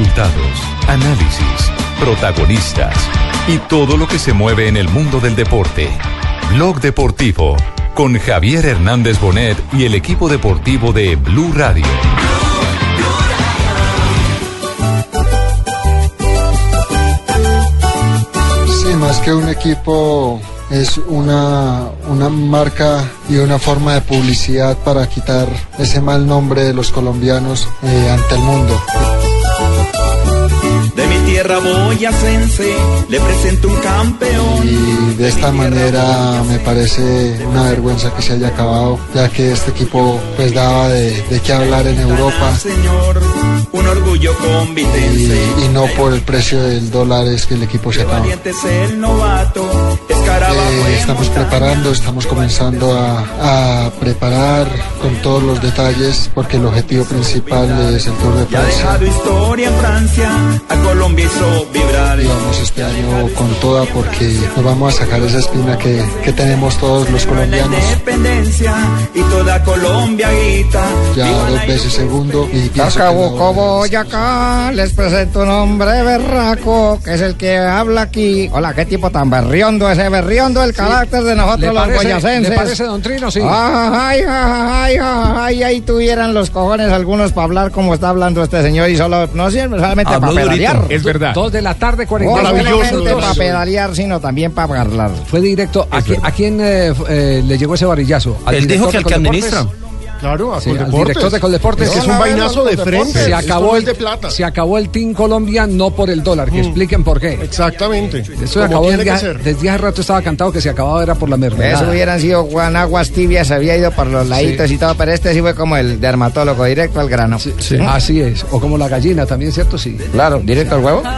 Resultados, análisis, protagonistas y todo lo que se mueve en el mundo del deporte. Blog Deportivo con Javier Hernández Bonet y el equipo deportivo de Blue Radio. Sí, más que un equipo es una, una marca y una forma de publicidad para quitar ese mal nombre de los colombianos eh, ante el mundo. Tierra boyacense le presento un campeón. Y de esta manera me parece una vergüenza que se haya acabado, ya que este equipo pues daba de, de qué hablar en Europa. Señor, un orgullo. Y, y, no por el precio del dólar es que el equipo se acaba. Eh, estamos preparando, estamos comenzando a, a, preparar con todos los detalles porque el objetivo principal es el Tour de Francia. Historia en Francia, a Colombia hizo vibrar. Y vamos este año con toda porque nos vamos a sacar esa espina que, que tenemos todos los colombianos. independencia y toda Colombia guita. Ya dos veces segundo y Acabo Boyacá, les presento un hombre berraco que es el que habla aquí. Hola, qué tipo tan berriondo ese berriondo el carácter de nosotros los boyacenses. ¿Le parece, don Trino? Sí. Ay, ay, ay, ay, ahí tuvieran los cojones algunos para hablar como está hablando este señor y solo, no solamente para pedalear. Verdad. Dos de la tarde, 40 No solamente para pedalear, sino también para hablar. Fue directo. ¿A, ¿A, quién eh, eh, le llegó ese varillazo? Él dijo que al que administra. Claro, a Sí, al director de Coldeportes. Es que es un vainazo de frente. Se acabó, no el, de plata. se acabó el Team Colombia no por el dólar. Que expliquen por qué. Exactamente. Eso se acabó tiene desde, hace rato estaba cantado que se acababa era por la mermelada. Eso hubieran sido Juan Aguas Tibias, había ido por los laditos y todo, pero este sí fue como el dermatólogo, directo al grano. Así es. O como la gallina también, ¿cierto? Sí. Claro, directo al huevo.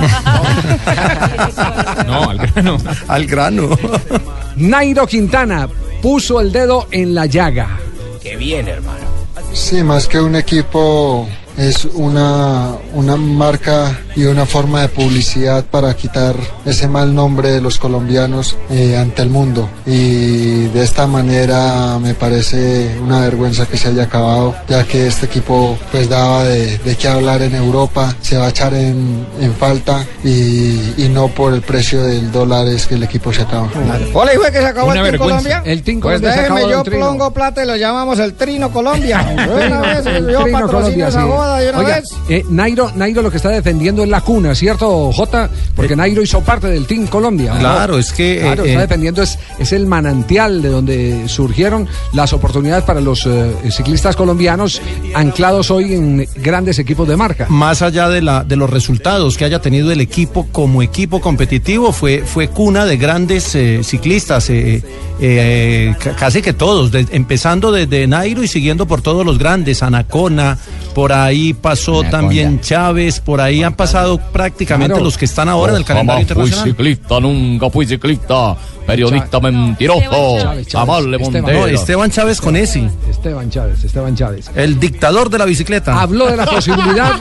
No, al grano. Al grano. Nairo Quintana puso el dedo en la llaga. Qué bien, hermano. Sí, más que un equipo es una, una marca y una forma de publicidad para quitar ese mal nombre de los colombianos eh, ante el mundo. Y de esta manera me parece una vergüenza que se haya acabado, ya que este equipo pues daba de, de qué hablar en Europa, se va a echar en, en falta y, y no por el precio del dólar es que el equipo se acaba. Hola, hijo, que se acabó Una el Team vergüenza. Colombia. El Team Pues Colombia déjeme, acabó, yo plongo plata y lo llamamos el Trino Colombia. Una vez, El yo Trino patrocino Colombia, esa sí. Boda de una Oiga, vez. eh, Nairo, Nairo lo que está defendiendo es la cuna, ¿cierto, Jota? Porque Nairo hizo parte del Team Colombia. ¿no? Claro, es que, Claro, eh, está eh, defendiendo, es, es el manantial de donde surgieron las oportunidades para los eh, ciclistas colombianos anclados hoy en grandes equipos de marca. Más allá de, la, de los resultados que haya tenido el equipo como equipo competitivo, fue, fue cuna de grandes eh, ciclistas, eh, eh, ca- casi que todos, de- empezando desde Nairo y siguiendo por todos los grandes, Anacona, por ahí pasó Anaconda. también Chávez, por ahí han pasado prácticamente los que están ahora en el calendario Jamás fui internacional. ciclista, nunca fui ciclista. Periodista mentiroso. Chávez, Chávez. Amable Esteban. Montero. No, Esteban Chávez con ese, Esteban Chávez, Esteban Chávez. el dictador de la bicicleta. Habló de la posibilidad.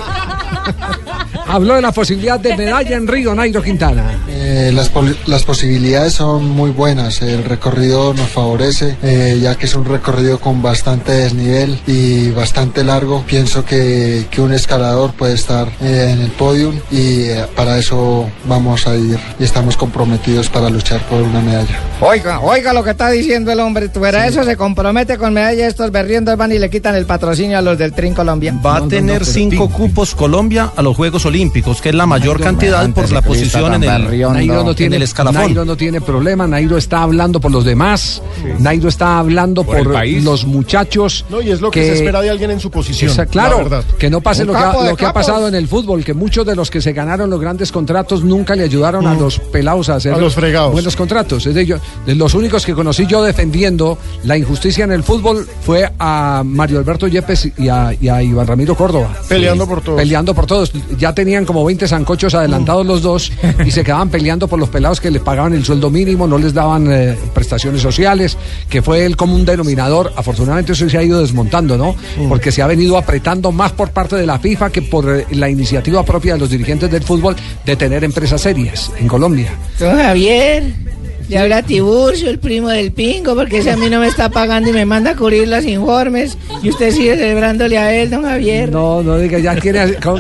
habló de la posibilidad de medalla en Río, Nairo Quintana. Eh, las, las posibilidades son muy buenas, el recorrido nos favorece, eh, ya que es un recorrido con bastante desnivel y bastante largo. Pienso que, que un escalador puede estar eh, en el podium y eh, para eso vamos a ir y estamos comprometidos para luchar por una medalla. Oiga, oiga lo que está diciendo el hombre. Tú verás, eso se compromete con medalla. Estos berriendos van y le quitan el patrocinio a los del Trin Colombia. Va a tener cinco cupos Colombia a los Juegos Olímpicos, que es la mayor Nairo, cantidad por la posición en el. Nairo no, en tiene el escalafón. Nairo no tiene problema, Nairo está hablando por los demás, Nairo está hablando Por por, el país. los muchachos. No, y es lo que, se espera de alguien en su posición. Esa- claro, que no pase Un lo, que ha, lo que pasado en el fútbol, que muchos de los que se ganaron los grandes contratos nunca le ayudaron a los pelados a hacer. A los fregados. buenos contratos. Es de, ellos, de los únicos que conocí yo defendiendo la injusticia en el fútbol fue a Mario Alberto Yepes y a, y a Iván Ramiro Córdoba. Peleando por todos. Peleando por todos. Ya tenían como 20 zancochos adelantados los dos y se quedaban peleando por los pelados que les pagaban el sueldo mínimo, no les daban eh, prestaciones sociales, que fue el común denominador. Afortunadamente eso se ha ido desmontando, ¿no? Porque se ha venido apretando más por parte de la FIFA que por eh, la iniciativa propia de los dirigentes del fútbol de tener empresas serias en Colombia. Javier. Le habla Tiburcio, el primo del pingo, porque ese a mí no me está pagando y me manda a cubrir los informes. Y usted sigue celebrándole a él, don Javier. No, no diga, ya tiene. ¿Cómo,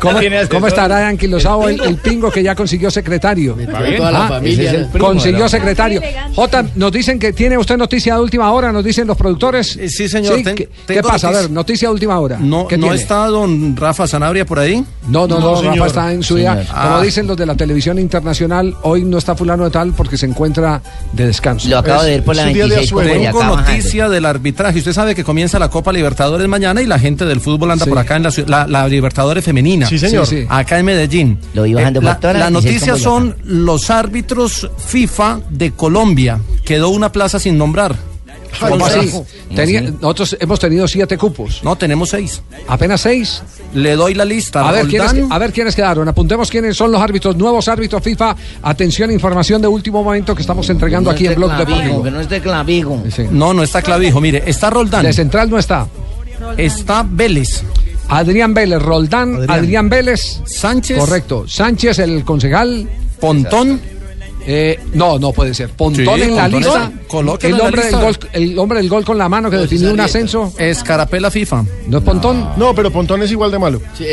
cómo- tiene asesor. cómo estará anquilosado el, el pingo que ya consiguió secretario? bien. Toda la familia, ese es el ¿no? primo consiguió la- secretario. Jota, nos dicen que tiene usted noticia de última hora, nos dicen los productores. Eh, Sí, señor. ten- ¿Qué, pasa? A ver, noticia de última hora. No, ¿Qué ¿no tiene? está don Rafa Sanabria por ahí? No, no, no, señor. Rafa está en su día. Como Ah. dicen los de la televisión internacional, hoy no está fulano de tal porque se encuentra de descanso. Lo acabo de ver por la Es un día de 26 con asueto. Boyacá Tengo bajando. noticia del arbitraje. Usted sabe que comienza la Copa Libertadores mañana y la gente del fútbol anda por acá en la, la, la Libertadores femenina. Sí, señor. Sí, sí. Acá en Medellín. Lo vi bajando Eh, la, por toda la la 26 noticia son los árbitros FIFA de Colombia. Quedó una plaza sin nombrar. ¿Cómo así? Tenía- nosotros hemos tenido siete cupos. No, tenemos seis. ¿Apenas seis? Le doy la lista. A ver, ¿quiénes, a ver quiénes quedaron. Apuntemos quiénes son los árbitros, nuevos árbitros FIFA. Atención, información de último momento que estamos entregando aquí en Blog Deportivo. Que no esté clavijo. No, no está Clavijo. Mire, está Roldán. De central no está. Está Vélez. Adrián Vélez, Roldán, Adrián, Vélez. Sánchez. Correcto. Sánchez, el concejal. Pontón. Eh, no, no puede ser. Pontón Sí, en la Pontón lista. Colóquenlo El en la hombre, del gol, el hombre del gol con la mano que definió un ascenso. Escarapela FIFA. ¿No es Pontón? No, pero Pontón es igual de malo. ¿Ah, sí?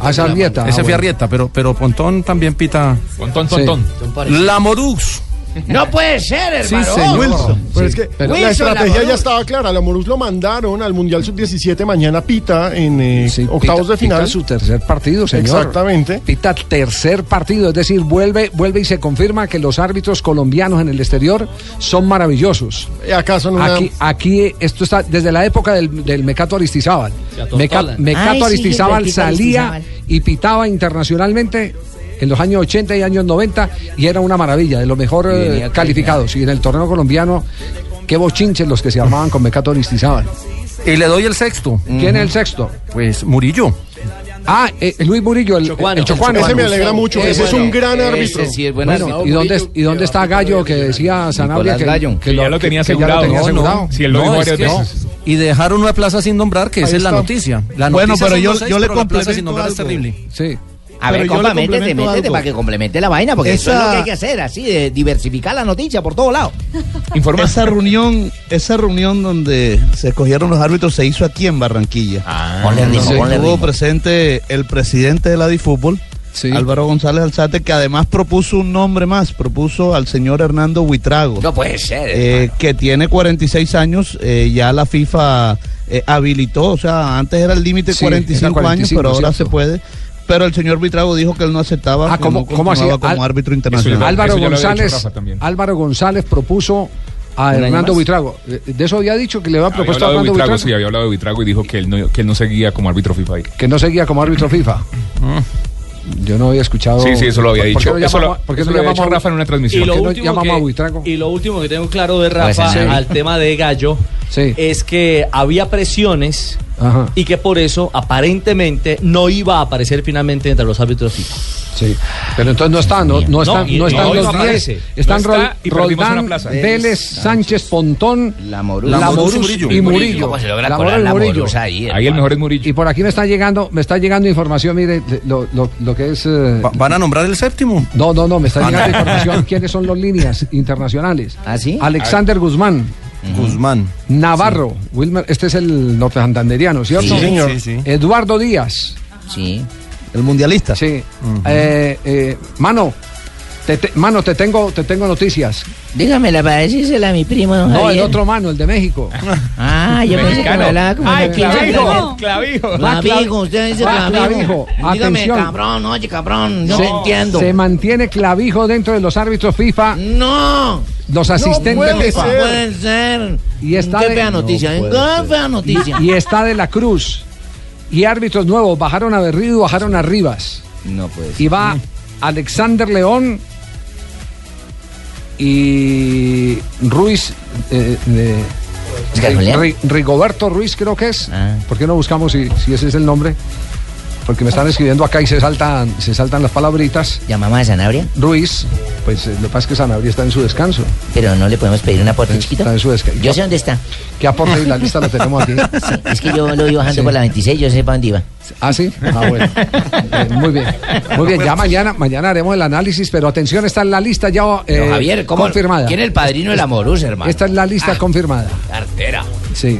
Ah, es Arrieta. Ese Ah, fue bueno. Arrieta, pero, pero Pontón también pita. Pontón, Sí. Pontón. La Morux. No puede ser, Sí, hermano. señor. Wilson. Pero es que pero- la Wilson, estrategia la ya estaba clara. La Morus lo mandaron al Mundial Sub-17. Mañana pita en eh, Sí, octavos pita- de final. pita su tercer partido, señor. Exactamente. Pita tercer partido, es decir, vuelve, vuelve y se confirma que los árbitros colombianos en el exterior son maravillosos. Son una. Aquí, aquí esto está desde la época del, del Mecato Aristizábal. Meca- Mecato sí, Aristizábal salía Aristizábal. y pitaba internacionalmente en los años 80 y años 90 y era una maravilla, de lo mejor eh, calificados. Y en el torneo colombiano, qué bochinches los que se armaban con Mecato Aristizábal. Y le doy el sexto. ¿Quién es el sexto? Pues Murillo. Ah, eh, Luis Murillo, el Chocuano. el chocuano. Ese me alegra mucho. Ese es bueno. un gran árbitro. Sí es buen Bueno, árbitro. ¿y dónde, ¿y dónde está Gallo que decía Sanabria que, Gallo. Que ya lo tenía que ya asegurado. tenía No, no. asegurado? Sí, él lo No, dijo es varias que- veces. Y dejaron una plaza sin nombrar, que esa es la noticia. La Bueno, noticia pero yo- los seis, yo le pero la plaza sin nombrar es algo. terrible. Sí. A ver, compa, métete, métete para que complemente la vaina, porque eso es lo que hay que hacer, así, de diversificar la noticia por todos lados. Informa. Esa reunión, esa reunión donde se escogieron los árbitros se hizo aquí en Barranquilla. Ponle ritmo, Donde ponle estuvo presente el presidente de la DiFútbol, Sí. Álvaro González Alzate, que además propuso un nombre más, propuso al señor Hernando Huitrago. No puede ser. eh, que tiene 46 años, eh, ya la FIFA eh, habilitó, o sea, antes era el límite Sí, 45, era 45, años, pero ahora cierto. se puede. Pero el señor Buitrago dijo que él no aceptaba Ah, ¿cómo- no cómo así? como Al- árbitro internacional. Álvaro eso lo había González. Álvaro González propuso a Hernando? Buitrago. Eh, De eso había dicho que le había Había propuesto a hablado de Hernando Buitrago, Buitrago sí, había hablado de Buitrago y dijo que él no, que él no seguía como árbitro FIFA ahí. que no seguía como árbitro FIFA. Yo no había escuchado. Sí, sí, eso lo había ¿Por qué dicho. no Eso llamamos- lo, por qué eso no lo había llamamos dicho Rafa en una Y transmisión. lo, ¿Por qué no último llamamos a que, Buitrago? y lo último que tengo claro de Pues, Rafa sí. al tema de Gallo Sí. es que había presiones Ajá. y que por eso aparentemente no iba a aparecer finalmente entre los árbitros FIFA. Sí. Pero entonces no están, no, no están, y- no están no, los no 10. aparece. Están No está Roldán. Vélez, Sánchez, Pontón, La Morus. La La Morus Morus y Murillo. y Murillo. ¿Cómo se logra La colar Morus y la Murillo. Morus ahí? Ahí el mejor es Murillo. Y por aquí me está llegando, me está llegando información, mire, lo, lo, lo que es. eh, Va- ¿Van a nombrar el séptimo? no, no, no, me está Ah, llegando no. información. ¿Quiénes son los líneas internacionales? ¿Ah, sí? Alexander Guzmán, Guzmán. Navarro, Wilmer, este es el norte santanderiano, ¿cierto? Sí, señor. Sí, sí. Eduardo Díaz, Sí. El mundialista. sí. Eh, eh, mano, te, te- mano, te tengo, te tengo noticias. Dígamela para decírsela a mi primo, don No, el Javier. otro mano, el de México. Ah, yo pensé que me hablaba como Ay, de 15 clavijo, clavijo. Clavijo, usted dice Va, clavijo. clavijo. Dígame, Atención. cabrón, oye, cabrón, no se, entiendo. se mantiene clavijo dentro de los árbitros FIFA, No, los asistentes puede FIFA. no puede ser. Y está Qué de- fea noticia, ¿eh? puede Qué ser. fea noticia. Y está de la Cruz. Y árbitros nuevos, bajaron a Berrido, bajaron a Rivas. No puede ser. Y va Alexander León y Ruiz. eh, eh, Rigoberto Ruiz creo que es. Ah. ¿Por qué no buscamos si, si ese es el nombre? Porque me están escribiendo acá y se saltan, se saltan las palabritas. ¿Ya mamá de Sanabria? Ruiz. Pues eh, lo que pasa es que Sanabria está en su descanso. Pero no le podemos pedir un aporte chiquito. Está en su descanso. Yo sé dónde está. ¿Qué aporte? Y la lista la tenemos aquí. Es que yo lo iba bajando Sí. por la 26, yo sé para dónde iba. ¿Ah, sí? Ah, bueno. Eh, muy bien. Muy bien, ya mañana, mañana haremos el análisis, pero atención, está en la lista ya eh, Javier, ¿cómo- confirmada. ¿quién es el padrino de la Morús, hermano? Esta es la lista Ah. confirmada. Cartera. Sí.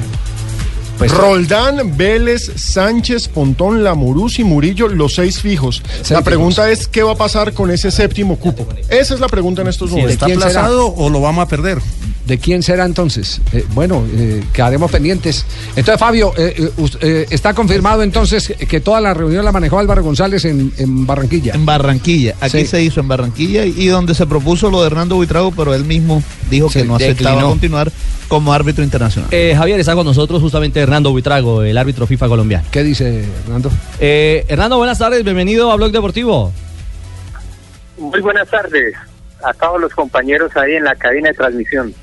Pues- Roldán, Vélez, Sánchez, Pontón, Lamorús y Murillo, los seis fijos. la pregunta es, ¿qué va a pasar con ese séptimo cupo? Esa es la pregunta en estos momentos. ¿de quién será? o lo vamos a perder? ¿De quién será entonces? Eh, bueno, eh, quedaremos pendientes. Entonces, Fabio, eh, eh, eh, está confirmado entonces que toda la reunión la manejó Álvaro González en, en Barranquilla. En Barranquilla, aquí Sí. se hizo en Barranquilla y, donde se propuso lo de Hernando Buitrago, pero él mismo dijo Sí, que no aceptaba declinó. continuar como árbitro internacional. Eh, Javier, está con nosotros justamente Hernando Buitrago, el árbitro FIFA colombiano. ¿Qué dice Hernando? Eh, Hernando, buenas tardes, bienvenido a Blog Deportivo. Muy buenas tardes a todos los compañeros ahí en la cabina de transmisión.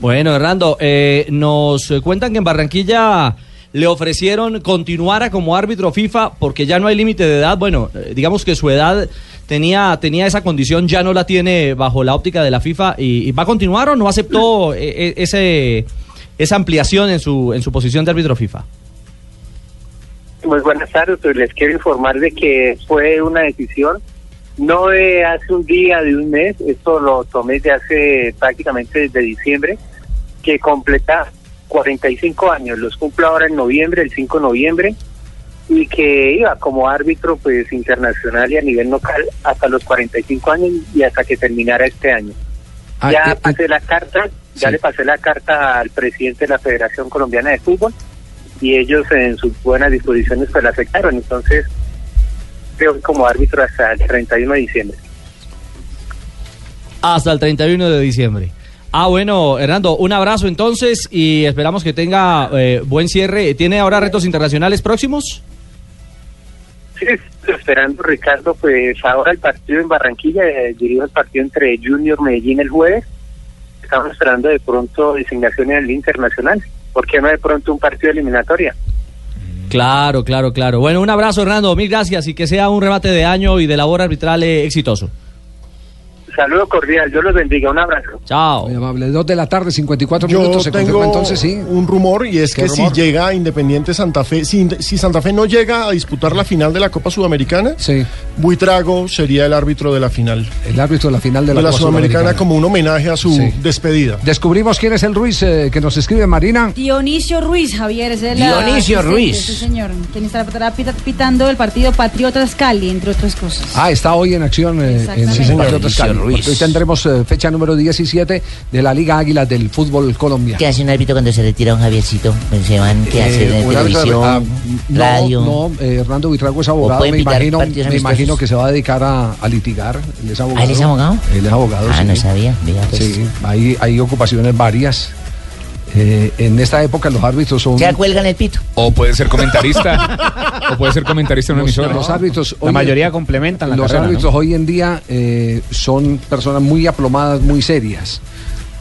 Bueno, Hernando, eh, nos cuentan que en Barranquilla le ofrecieron continuara como árbitro FIFA porque ya no hay límite de edad. Bueno, eh, digamos que su edad tenía, tenía esa condición, ya no la tiene bajo la óptica de la FIFA y, va a continuar o no aceptó eh, eh, ese, esa ampliación en su, en su posición de árbitro FIFA. Muy buenas tardes, pues les quiero informar de que fue una decisión no de hace un día, de un mes, esto lo tomé de hace prácticamente desde diciembre, que completa 45 años, los cumplo ahora en noviembre, el 5 de noviembre, y que iba como árbitro pues internacional y a nivel local hasta los 45 años y hasta que terminara este año. Ah, ya eh, pasé la carta, ya sí. le pasé la carta al presidente de la Federación Colombiana de Fútbol y ellos en sus buenas disposiciones pues la aceptaron. Entonces, creo que como árbitro hasta el 31 de diciembre. Hasta el 31 de diciembre. Ah, bueno, Hernando, un abrazo entonces y esperamos que tenga eh, buen cierre. ¿Tiene ahora retos internacionales próximos? Sí, estoy esperando, Ricardo, pues ahora el partido en Barranquilla, eh, dirijo el partido entre Junior Medellín el jueves. Estamos esperando de pronto designación en el internacional. ¿Por qué no de pronto un partido eliminatoria? Claro, claro, claro. Bueno, un abrazo, Hernando. Mil gracias y que sea un remate de año y de labor arbitral eh, exitoso. Saludo cordial, yo los bendiga, un abrazo. Chao. Muy amable. Dos de la tarde, 54 Yo minutos. Se tengo confirma entonces, sí. un rumor y es ¿Qué que rumor? si llega a Independiente Santa Fe, si, si Santa Fe no llega a disputar la final de la Copa Sudamericana, Buitrago sería el árbitro de la final. El árbitro de la final de la, Copa Sudamericana, como un homenaje a su Sí. despedida. Descubrimos quién es el Ruiz eh, que nos escribe Marina. Dionisio Ruiz, Javier, es el Dionisio Ruiz. Sí, señor, quien estará pita- pitando el partido Patriotas Cali, entre otras cosas. Ah, está hoy en acción eh, en el Sí, señor. Patriotas Dionisio Cali, Ruiz. porque Hoy tendremos eh, fecha número 17 de la Liga Águila del fútbol colombiano. ¿Qué hace un árbitro cuando se retira un Javiercito? Pues se van, ¿qué hace? Eh, en árbitro- televisión, ah, no, radio. No, eh, Hernando Buitrago es abogado. Me imagino, me imagino que se va a dedicar a, a litigar. Él es abogado. ¿Ah, él es abogado? Él es abogado. Ah, sí. no sabía, pues. Sí, hay, hay ocupaciones varias. Eh, en esta época los árbitros son. Ya cuelgan el pito. O puede ser comentarista. o puede ser comentarista en una emisora. los árbitros. La mayoría complementan la Los carrera, ¿no? árbitros hoy en día eh, son personas muy aplomadas, muy serias.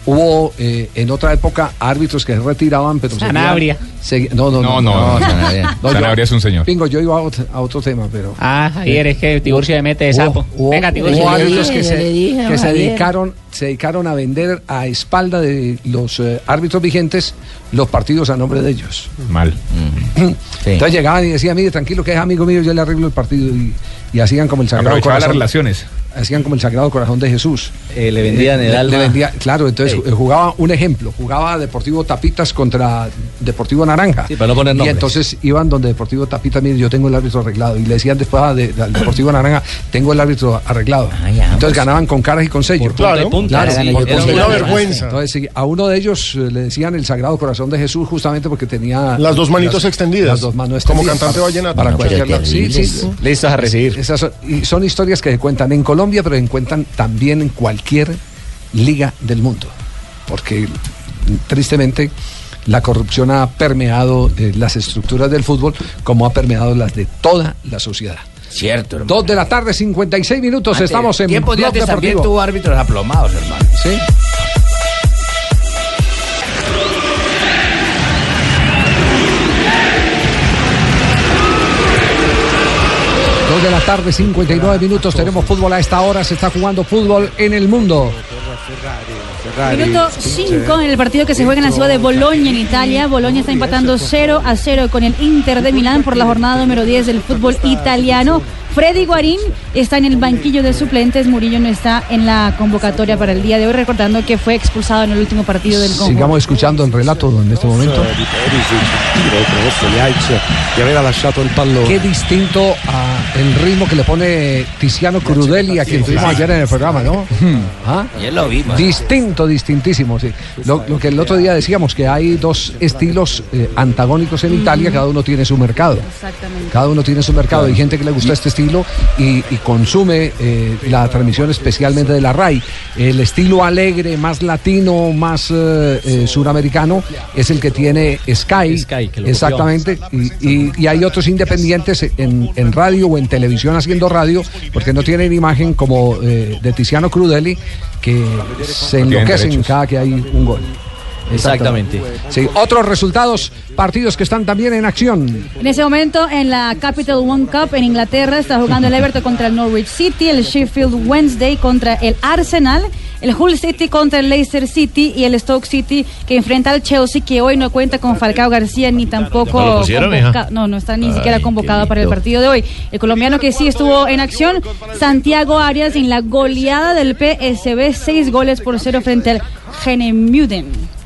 Hubo eh, en otra época árbitros que se retiraban, pero seguían- Sanabria. segui- no, no, no. No, no, no, Sanabria. yo- Sanabria es un señor. Pingo, yo iba a otro, a otro tema, pero. Ah, Javier, es que Tiburcio me mete de sapo. hubo- Venga, Tiburcio. hubo árbitros que, se, dije que se dedicaron, se dedicaron a vender a espalda de los eh, árbitros vigentes los partidos a nombre de ellos. Mal. Entonces llegaban y decían, mire, tranquilo, que es amigo mío, yo le arreglo el partido. Y, y hacían como el sagrado Aprovechaba las relaciones. Hacían como el sagrado corazón de Jesús. Eh, le vendían el le- alma. le vendía- claro, entonces Ey. eh, jugaba un ejemplo, jugaba Deportivo Tapitas contra Deportivo Naranja. Sí, para no poner y nombres. entonces iban donde Deportivo Tapitas, mire, yo tengo el árbitro arreglado. Y le decían después de- al Deportivo Naranja, tengo el árbitro arreglado. entonces pues. ganaban con caras y con sello. Por punta y Claro. punta, Claro, sí, por era punta y una vergüenza. Entonces sí, a uno de ellos eh, le decían el Sagrado Corazón de Jesús justamente porque tenía Las dos manitos las- extendidas. Las dos manos Como extendidas cantante para- vallenato. Para cualquier lado. Sí, sí. Listos a recibir. Esas son, y son historias que se cuentan en Colombia, pero se cuentan también en cualquier liga del mundo. Porque tristemente la corrupción ha permeado eh, las estructuras del fútbol como ha permeado las de toda la sociedad. Cierto, Dos de la tarde, 56 minutos, Antes, estamos en tiempos de antes también tuvo árbitros aplomados, hermano. Sí. De la tarde, 59 minutos. Tenemos fútbol a esta hora. Se está jugando fútbol en el mundo. Minuto 5 en el partido que se juega en la ciudad de Bolonia, en Italia. Bolonia está empatando 0 a 0 con el Inter de Milán por la jornada número 10 del fútbol italiano. Freddy Guarín está en el banquillo de suplentes. Murillo no está en la convocatoria para el día de hoy, recordando que fue expulsado en el último partido del Congo. Sigamos escuchando el relato en este momento. Qué distinto a el ritmo que le pone Tiziano Crudeli a quien tuvimos ayer en el programa, ¿no? ¿Ah? Ayer lo vimos. Distinto, distintísimo, sí. Lo, lo que el otro día decíamos, que hay dos estilos eh, antagónicos en Italia, cada uno tiene su mercado. Exactamente. Cada uno tiene su mercado. Hay gente que le gusta este estilo y, y consume eh, la transmisión especialmente de la RAI. El estilo alegre, más latino, más eh, eh, suramericano, es el que tiene Sky. Sky, que Exactamente. Y, y- y hay otros independientes en, en radio o en televisión haciendo radio, porque no tienen imagen como eh, de Tiziano Crudeli, que se enloquecen cada que hay un gol. Exactamente. Sí, otros resultados, partidos que están también en acción. En ese momento, en la Capital One Cup en Inglaterra, está jugando el Everton contra el Norwich City, el Sheffield Wednesday contra el Arsenal, el Hull City contra el Leicester City y el Stoke City que enfrenta al Chelsea, que hoy no cuenta con Falcao García ni tampoco. ¿No pusieron? No, no está ni Ay, siquiera convocado para el partido de hoy. El colombiano que sí estuvo en acción, Santiago Arias, en la goleada del PSB, seis goles por cero frente al Genemuden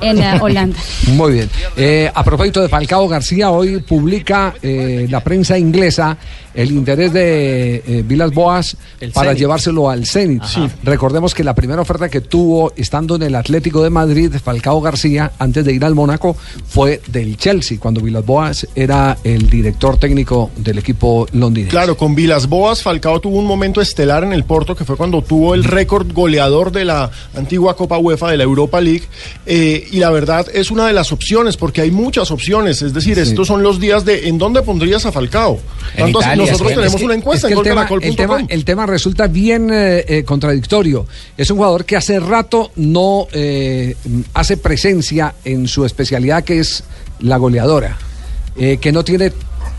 en eh, Holanda. Muy bien. Eh, a propósito de Falcao García, hoy publica eh, la prensa inglesa el interés de eh, Vilas Boas El para Zenit. llevárselo al Zenit. Recordemos que la primera oferta que tuvo estando en el Atlético de Madrid, Falcao García, antes de ir al Mónaco, fue del Chelsea, cuando Vilas Boas era el director técnico del equipo londinense. Claro, con Vilas Boas, Falcao tuvo un momento estelar en el Porto, que fue cuando tuvo el récord goleador de la antigua Copa UEFA de la Europa League. eh, y la verdad es una de las opciones, porque hay muchas opciones. Es decir, estos son los días de ¿en dónde pondrías a Falcao? En Tanto así, Italia, nosotros es que- tenemos es que- una encuesta en el tema, el, tema, el tema resulta bien eh, eh, contradictorio. Es un jugador que hace rato no eh, hace presencia en su especialidad que es la goleadora, que no tiene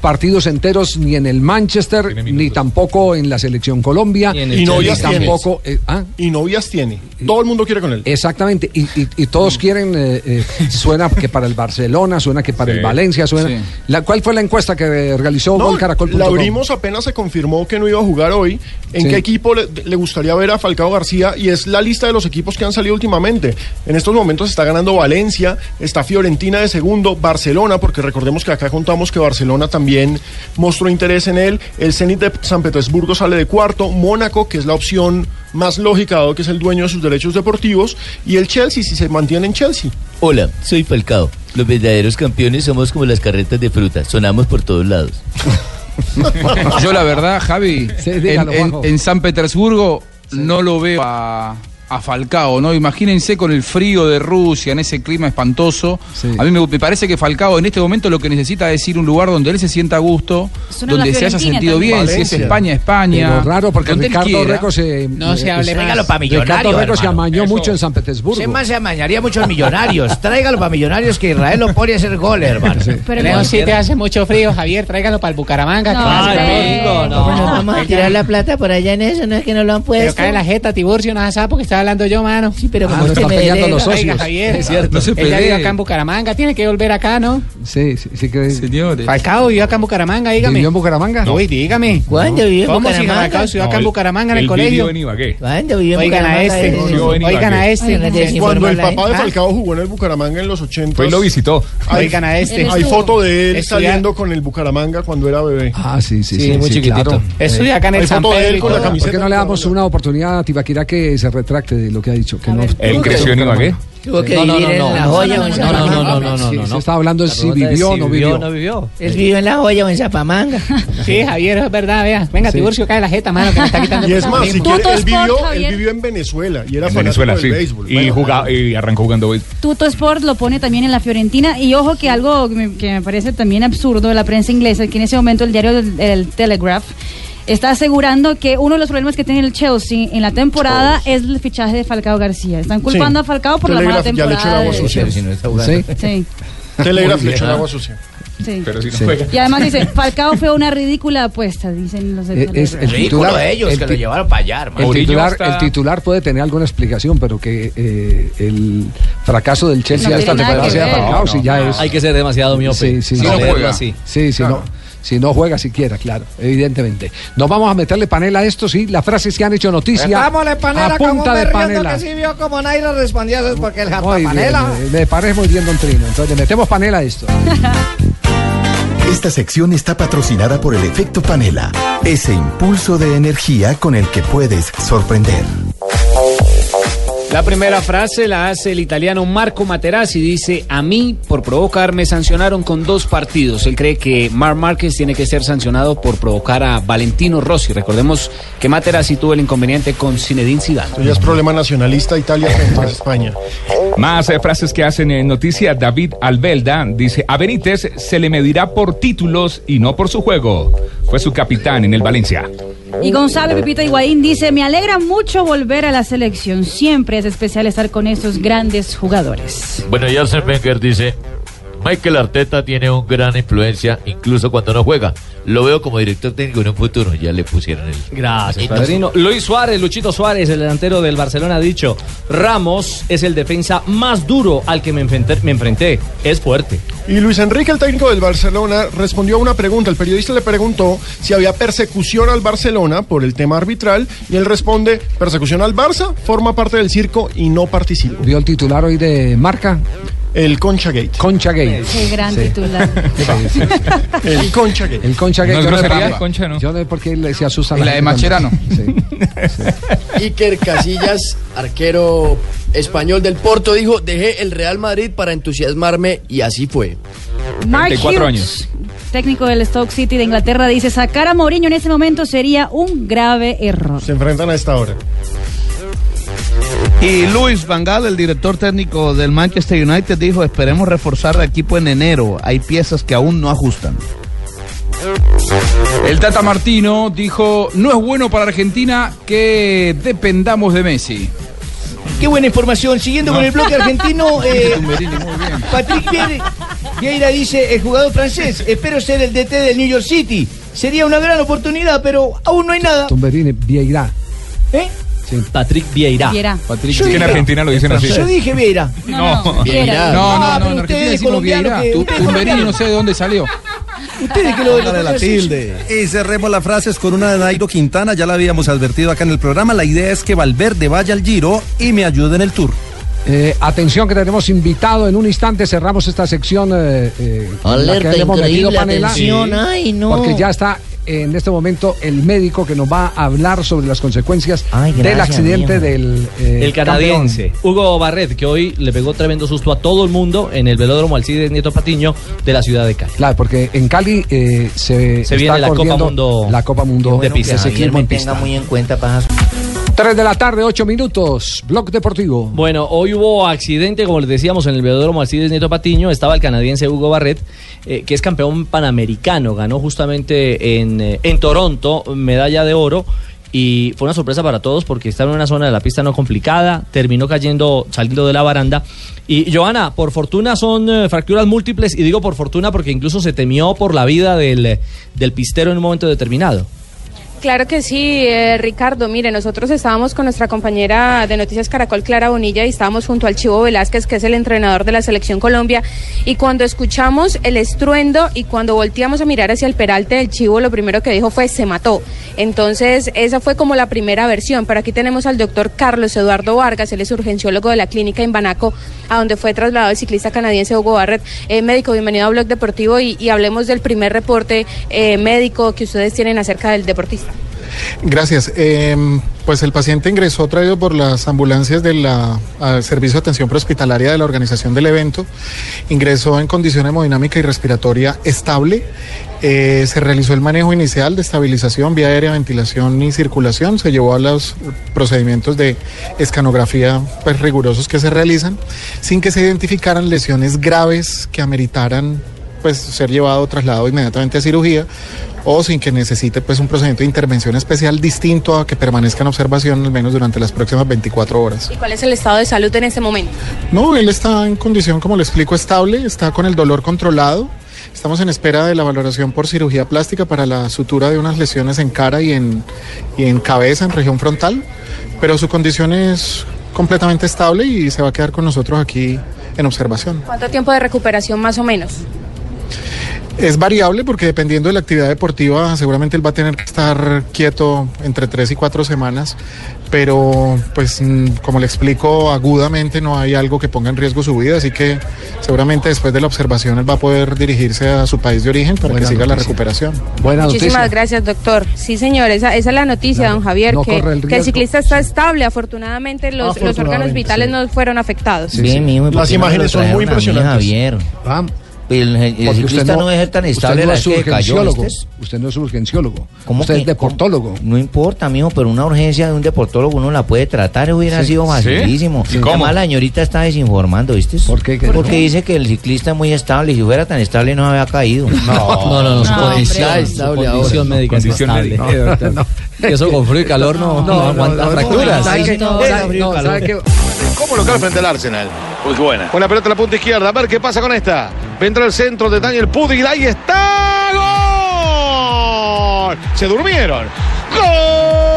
partidos enteros ni en el Manchester ni tampoco en la selección Colombia Y novias ni tiene. tampoco eh, ¿ah? Y novias tiene. Todo el mundo quiere con él. Exactamente, y, y- y todos quieren, eh, eh, suena que para el Barcelona, suena que para Sí, el Valencia, suena. sí. La, ¿Cuál fue la encuesta que realizó No, Golcaracol.com? la abrimos apenas se confirmó que no iba a jugar hoy. ¿En Sí. qué equipo le, le gustaría ver a Falcao García? Y es la lista de los equipos que han salido últimamente. En estos momentos está ganando Valencia, está Fiorentina de segundo, Barcelona, porque recordemos que acá contamos que Barcelona también mostró interés en él. El Zenit de San Petersburgo sale de cuarto, Mónaco, que es la opción más lógica, dado que es el dueño de sus derechos deportivos, y el Chelsea, si se mantiene en Chelsea. Hola, soy Falcao. Los verdaderos campeones somos como las carretas de fruta, sonamos por todos lados. Yo la verdad, Javi, en, dígalo, en- Juanjo. en San Petersburgo no lo veo a, a Falcao, ¿no? Imagínense con el frío de Rusia, en ese clima espantoso. A mí me, me parece que Falcao en este momento lo que necesita es ir a un lugar donde él se sienta a gusto, Suena donde se haya sentido también. bien, si es. España, España. Pero raro porque Ricardo. Reco se. No se hable eh, más. Tráigalo pa' Ricardo Reco se amañó Eso. mucho en San Petersburgo. Ese más se amañaría muchos millonarios. Tráigalo para millonarios que Israel lo pone a hacer goles, hermano. Pero no- si te hace mucho frío, Javier, tráigalo para el Bucaramanga. No, que. No, nos vamos a tirar la plata por allá en eso, no es que no lo han Pero puesto. cae la jeta, Tiburcio, no sabe porque estaba hablando yo, mano. Sí, pero como Ah, no están peleando los socios. Oiga, Javier, Es cierto. No se vive acá en Bucaramanga, tiene que volver acá, ¿no? Sí, sí, sí que. Señores. Falcao vivió acá en Bucaramanga, dígame. ¿Vivió en Bucaramanga? Uy, dígame. ¿Cuándo vivió en ¿Cómo si Bucaramanga? Falcao estudió acá No, en Bucaramanga en el colegio? en Ibagué. ¿Cuándo vivió en Oigan a Bucaramanga? este, oigan a este. Cuando el papá de Ah. Falcao jugó en el Bucaramanga en los 80. Pues lo visitó. Hay, Oigan a este. hay foto de él saliendo con el Bucaramanga cuando era bebé. Ah, sí, sí, Sí, muy chiquitito. Estudia acá en el San Pedro él y con la todo. ¿Por camiseta. qué no le damos una oportunidad a Tibaquira que se retracte de lo que ha dicho? Que no, Él creció en Ibagué. Tuvo que No, no, vivir no, en no. La Joya o en No, no, no, no, no, se está hablando de si vivió o no vivió vivió. no vivió. Él vive en La Joya o en Zapamanga. Sí, Javier, es verdad, vea. Venga, Sí. Tiburcio, cae la jeta, mano, que me está quitando Y es más, si quiere, él vivió, Sport, él vivió en Venezuela y era En fanático Venezuela, del sí. béisbol. Y, Bueno, jugaba, y arrancó jugando béisbol. Tuto Sport lo pone también en la Fiorentina y ojo que algo que me, que me parece también absurdo de la prensa inglesa, que en ese momento el diario del el Telegraph está asegurando que uno de los problemas que tiene el Chelsea en la temporada es el fichaje de Falcao García. Están culpando Sí. a Falcao por la mala Telegraph ya le echó el temporada. agua sucia. No. Sí. Sí. Telegraph le echó agua sucia. Sí. Pero si no Sí. Y además dice, Falcao fue una ridícula apuesta, dicen los de Eh, es el Ridículo titular, de ellos, el que lo llevaron para allá. El titular, está- el titular puede tener alguna explicación, pero que eh, el fracaso del Chelsea No temporada sea ver. Falcao, No, si no, ya no. es. Hay que ser demasiado miope. Sí, sí, no Sí, juega. así. Sí, si no, si no juega siquiera, claro, evidentemente. Nos vamos a meterle panela a esto, sí, las frases que han hecho noticia. Metámosle panela a como punta un de panela. que sí vio como Naira respondía eso es porque el Muy bien, panela. eh, me parece muy bien, don Trino. Entonces le metemos panela a esto. Esta sección está patrocinada por el efecto panela, ese impulso de energía con el que puedes sorprender. La primera frase la hace el italiano Marco Materazzi. Dice, a mí por provocar me sancionaron con dos partidos. Él cree que Mar Márquez tiene que ser sancionado por provocar a Valentino Rossi. Recordemos que Materazzi tuvo el inconveniente con Zinedine Zidane. Esto ya es problema nacionalista Italia frente a España. Más eh, frases que hacen en noticia. David Albelda dice: A Benítez se le medirá por títulos y no por su juego. Fue su capitán en el Valencia. Y Gonzalo Pipita Higuaín dice, me alegra mucho volver a la selección. Siempre es especial estar con estos grandes jugadores. Bueno, y Arsene Wenger dice, Michael Arteta tiene una gran influencia incluso cuando no juega. Lo veo como director técnico en un futuro. Ya le pusieron el... Gracias, padrino. Luis Suárez, Luchito Suárez, el delantero del Barcelona, ha dicho: Ramos es el defensa más duro al que me enfrenté. Me enfrenté. Es fuerte. Y Luis Enrique, el técnico del Barcelona, respondió a una pregunta. El periodista le preguntó si había persecución al Barcelona por el tema arbitral y él responde, persecución al Barça, forma parte del circo y no participo. ¿Vio el titular hoy de Marca? El Concha Gate. Concha Gate. Qué gran titular. El Concha Gate. El Concha Gate. No es yo grosería, sé- Concha, ¿no? Yo no sé por qué le- se asusta Y la de Macherano. Sí. Iker Casillas, arquero español del Porto, dijo, dejé el Real Madrid para entusiasmarme y así fue. Mark 34 Hughes, años. técnico del Stoke City de Inglaterra, dice, sacar a Mourinho en ese momento sería un grave error. Se enfrentan a esta hora. Y Luis Van Gaal, el director técnico del Manchester United, dijo, esperemos reforzar el equipo en enero. Hay piezas que aún no ajustan. El Tata Martino dijo, no es bueno para Argentina que dependamos de Messi. Qué buena información. Siguiendo con el bloque argentino, eh. Patrick Vieira dice, el jugador francés, espero ser el DT del New York City. Sería una gran oportunidad, pero aún no hay nada. Tumberini, Vieira. ¿Eh? Patrick Vieira. Vieira. Patrick, Yo es que en dije- Argentina lo dicen así. Yo dije Vieira. No. Vieira. No, no, no, pero en Argentina ustedes decimos colombianos Vieira. que- Tu- Tumberini no sé de dónde salió. Ustedes que lo Póngale la tilde. Y cerremos las frases con una de Nairo Quintana, ya la habíamos advertido acá en el programa. La idea es que Valverde vaya al Giro y me ayude en el Tour. Eh, atención que tenemos invitado en un instante, cerramos esta sección eh, eh, en la que le hemos metido increíble, panela, atención, ay, no. porque ya está en este momento el médico que nos va a hablar sobre las consecuencias del gracias, accidente del eh, El canadiense Hugo Barret, que hoy le pegó tremendo susto a todo el mundo en el velódromo Alcides Nieto Patiño de la ciudad de Cali. Claro, porque en Cali eh, se, Se está viene la Copa Mundo la Copa Mundo de pista. en pista. muy en cuenta para 3 de la tarde, 8 minutos, Blog Deportivo. Bueno, hoy hubo accidente, como les decíamos, en el velódromo Alcides Nieto Patiño. Estaba el canadiense Hugo Barret, eh, que es campeón panamericano. Ganó justamente en, eh, en Toronto medalla de oro. Y fue una sorpresa para todos porque estaba en una zona de la pista no complicada. Terminó cayendo, saliendo de la baranda. Y Joana, por fortuna son eh, fracturas múltiples. Y digo por fortuna porque incluso se temió por la vida del, del pistero en un momento determinado. Claro que sí, eh, Ricardo. Mire, nosotros estábamos con nuestra compañera de Noticias Caracol, Clara Bonilla, y estábamos junto al Chivo Velázquez, que es el entrenador de la Selección Colombia. Y cuando escuchamos el estruendo y cuando volteamos a mirar hacia el peralte del Chivo, lo primero que dijo fue se mató. Entonces, esa fue como la primera versión. Pero aquí tenemos al doctor Carlos Eduardo Vargas, él es urgenciólogo de la clínica en Banaco, a donde fue trasladado el ciclista canadiense Hugo Barrett. Eh, médico, bienvenido a Blog Deportivo y, y hablemos del primer reporte eh, médico que ustedes tienen acerca del deportista. Gracias. Eh, pues el paciente ingresó traído por las ambulancias del Servicio de Atención Prehospitalaria de la organización del evento. Ingresó en condición hemodinámica y respiratoria estable. Eh, se realizó el manejo inicial de estabilización, vía aérea, ventilación y circulación. Se llevó a los procedimientos de escanografía pues, rigurosos que se realizan, sin que se identificaran lesiones graves que ameritaran pues ser llevado trasladado inmediatamente a cirugía o sin que necesite pues un procedimiento de intervención especial distinto a que permanezca en observación al menos durante las próximas 24 horas. ¿Y cuál es el estado de salud en este momento? No, él está en condición, como le explico, estable, está con el dolor controlado. Estamos en espera de la valoración por cirugía plástica para la sutura de unas lesiones en cara y en, y en cabeza, en región frontal, pero su condición es completamente estable y se va a quedar con nosotros aquí en observación. ¿Cuánto tiempo de recuperación más o menos? Es variable porque dependiendo de la actividad deportiva, seguramente él va a tener que estar quieto entre tres y cuatro semanas, pero pues mm, como le explico agudamente, no hay algo que ponga en riesgo su vida, así que seguramente después de la observación él va a poder dirigirse a su país de origen para Buena que siga la recuperación. Buena Muchísimas gracias, doctor. Sí, señor, esa, esa es la noticia, don Javier, no que, el que el riesgo. ciclista está estable. Afortunadamente, los, los órganos vitales no fueron afectados. Bien, mijo, ¿y por Las imágenes son muy impresionantes. Javier. El, ciclista no, debe ser tan usted estable, no es que. Usted no es urgenciólogo. ¿Cómo usted que- es deportólogo. No importa, mijo, pero una urgencia de un deportólogo uno la puede tratar, hubiera Sí. sido facilísimo. Además, la señorita está desinformando, ¿viste? ¿Por qué? Porque dice que el ciclista es muy estable y si fuera tan estable no había caído. No, no, no, su condición, médica es Condición estable. médica. Eh, doctor. Que eso con frío y calor no, no, aguanta fracturas. ¿Sabe qué? ¿Sabe- no, ¿sabe qué? Como local frente al Arsenal. Muy buena. La pelota en la punta izquierda. A ver qué pasa con esta. Vendrá el centro de Daniel Pudig. Ahí está. ¡Gol! Se durmieron. ¡Gol!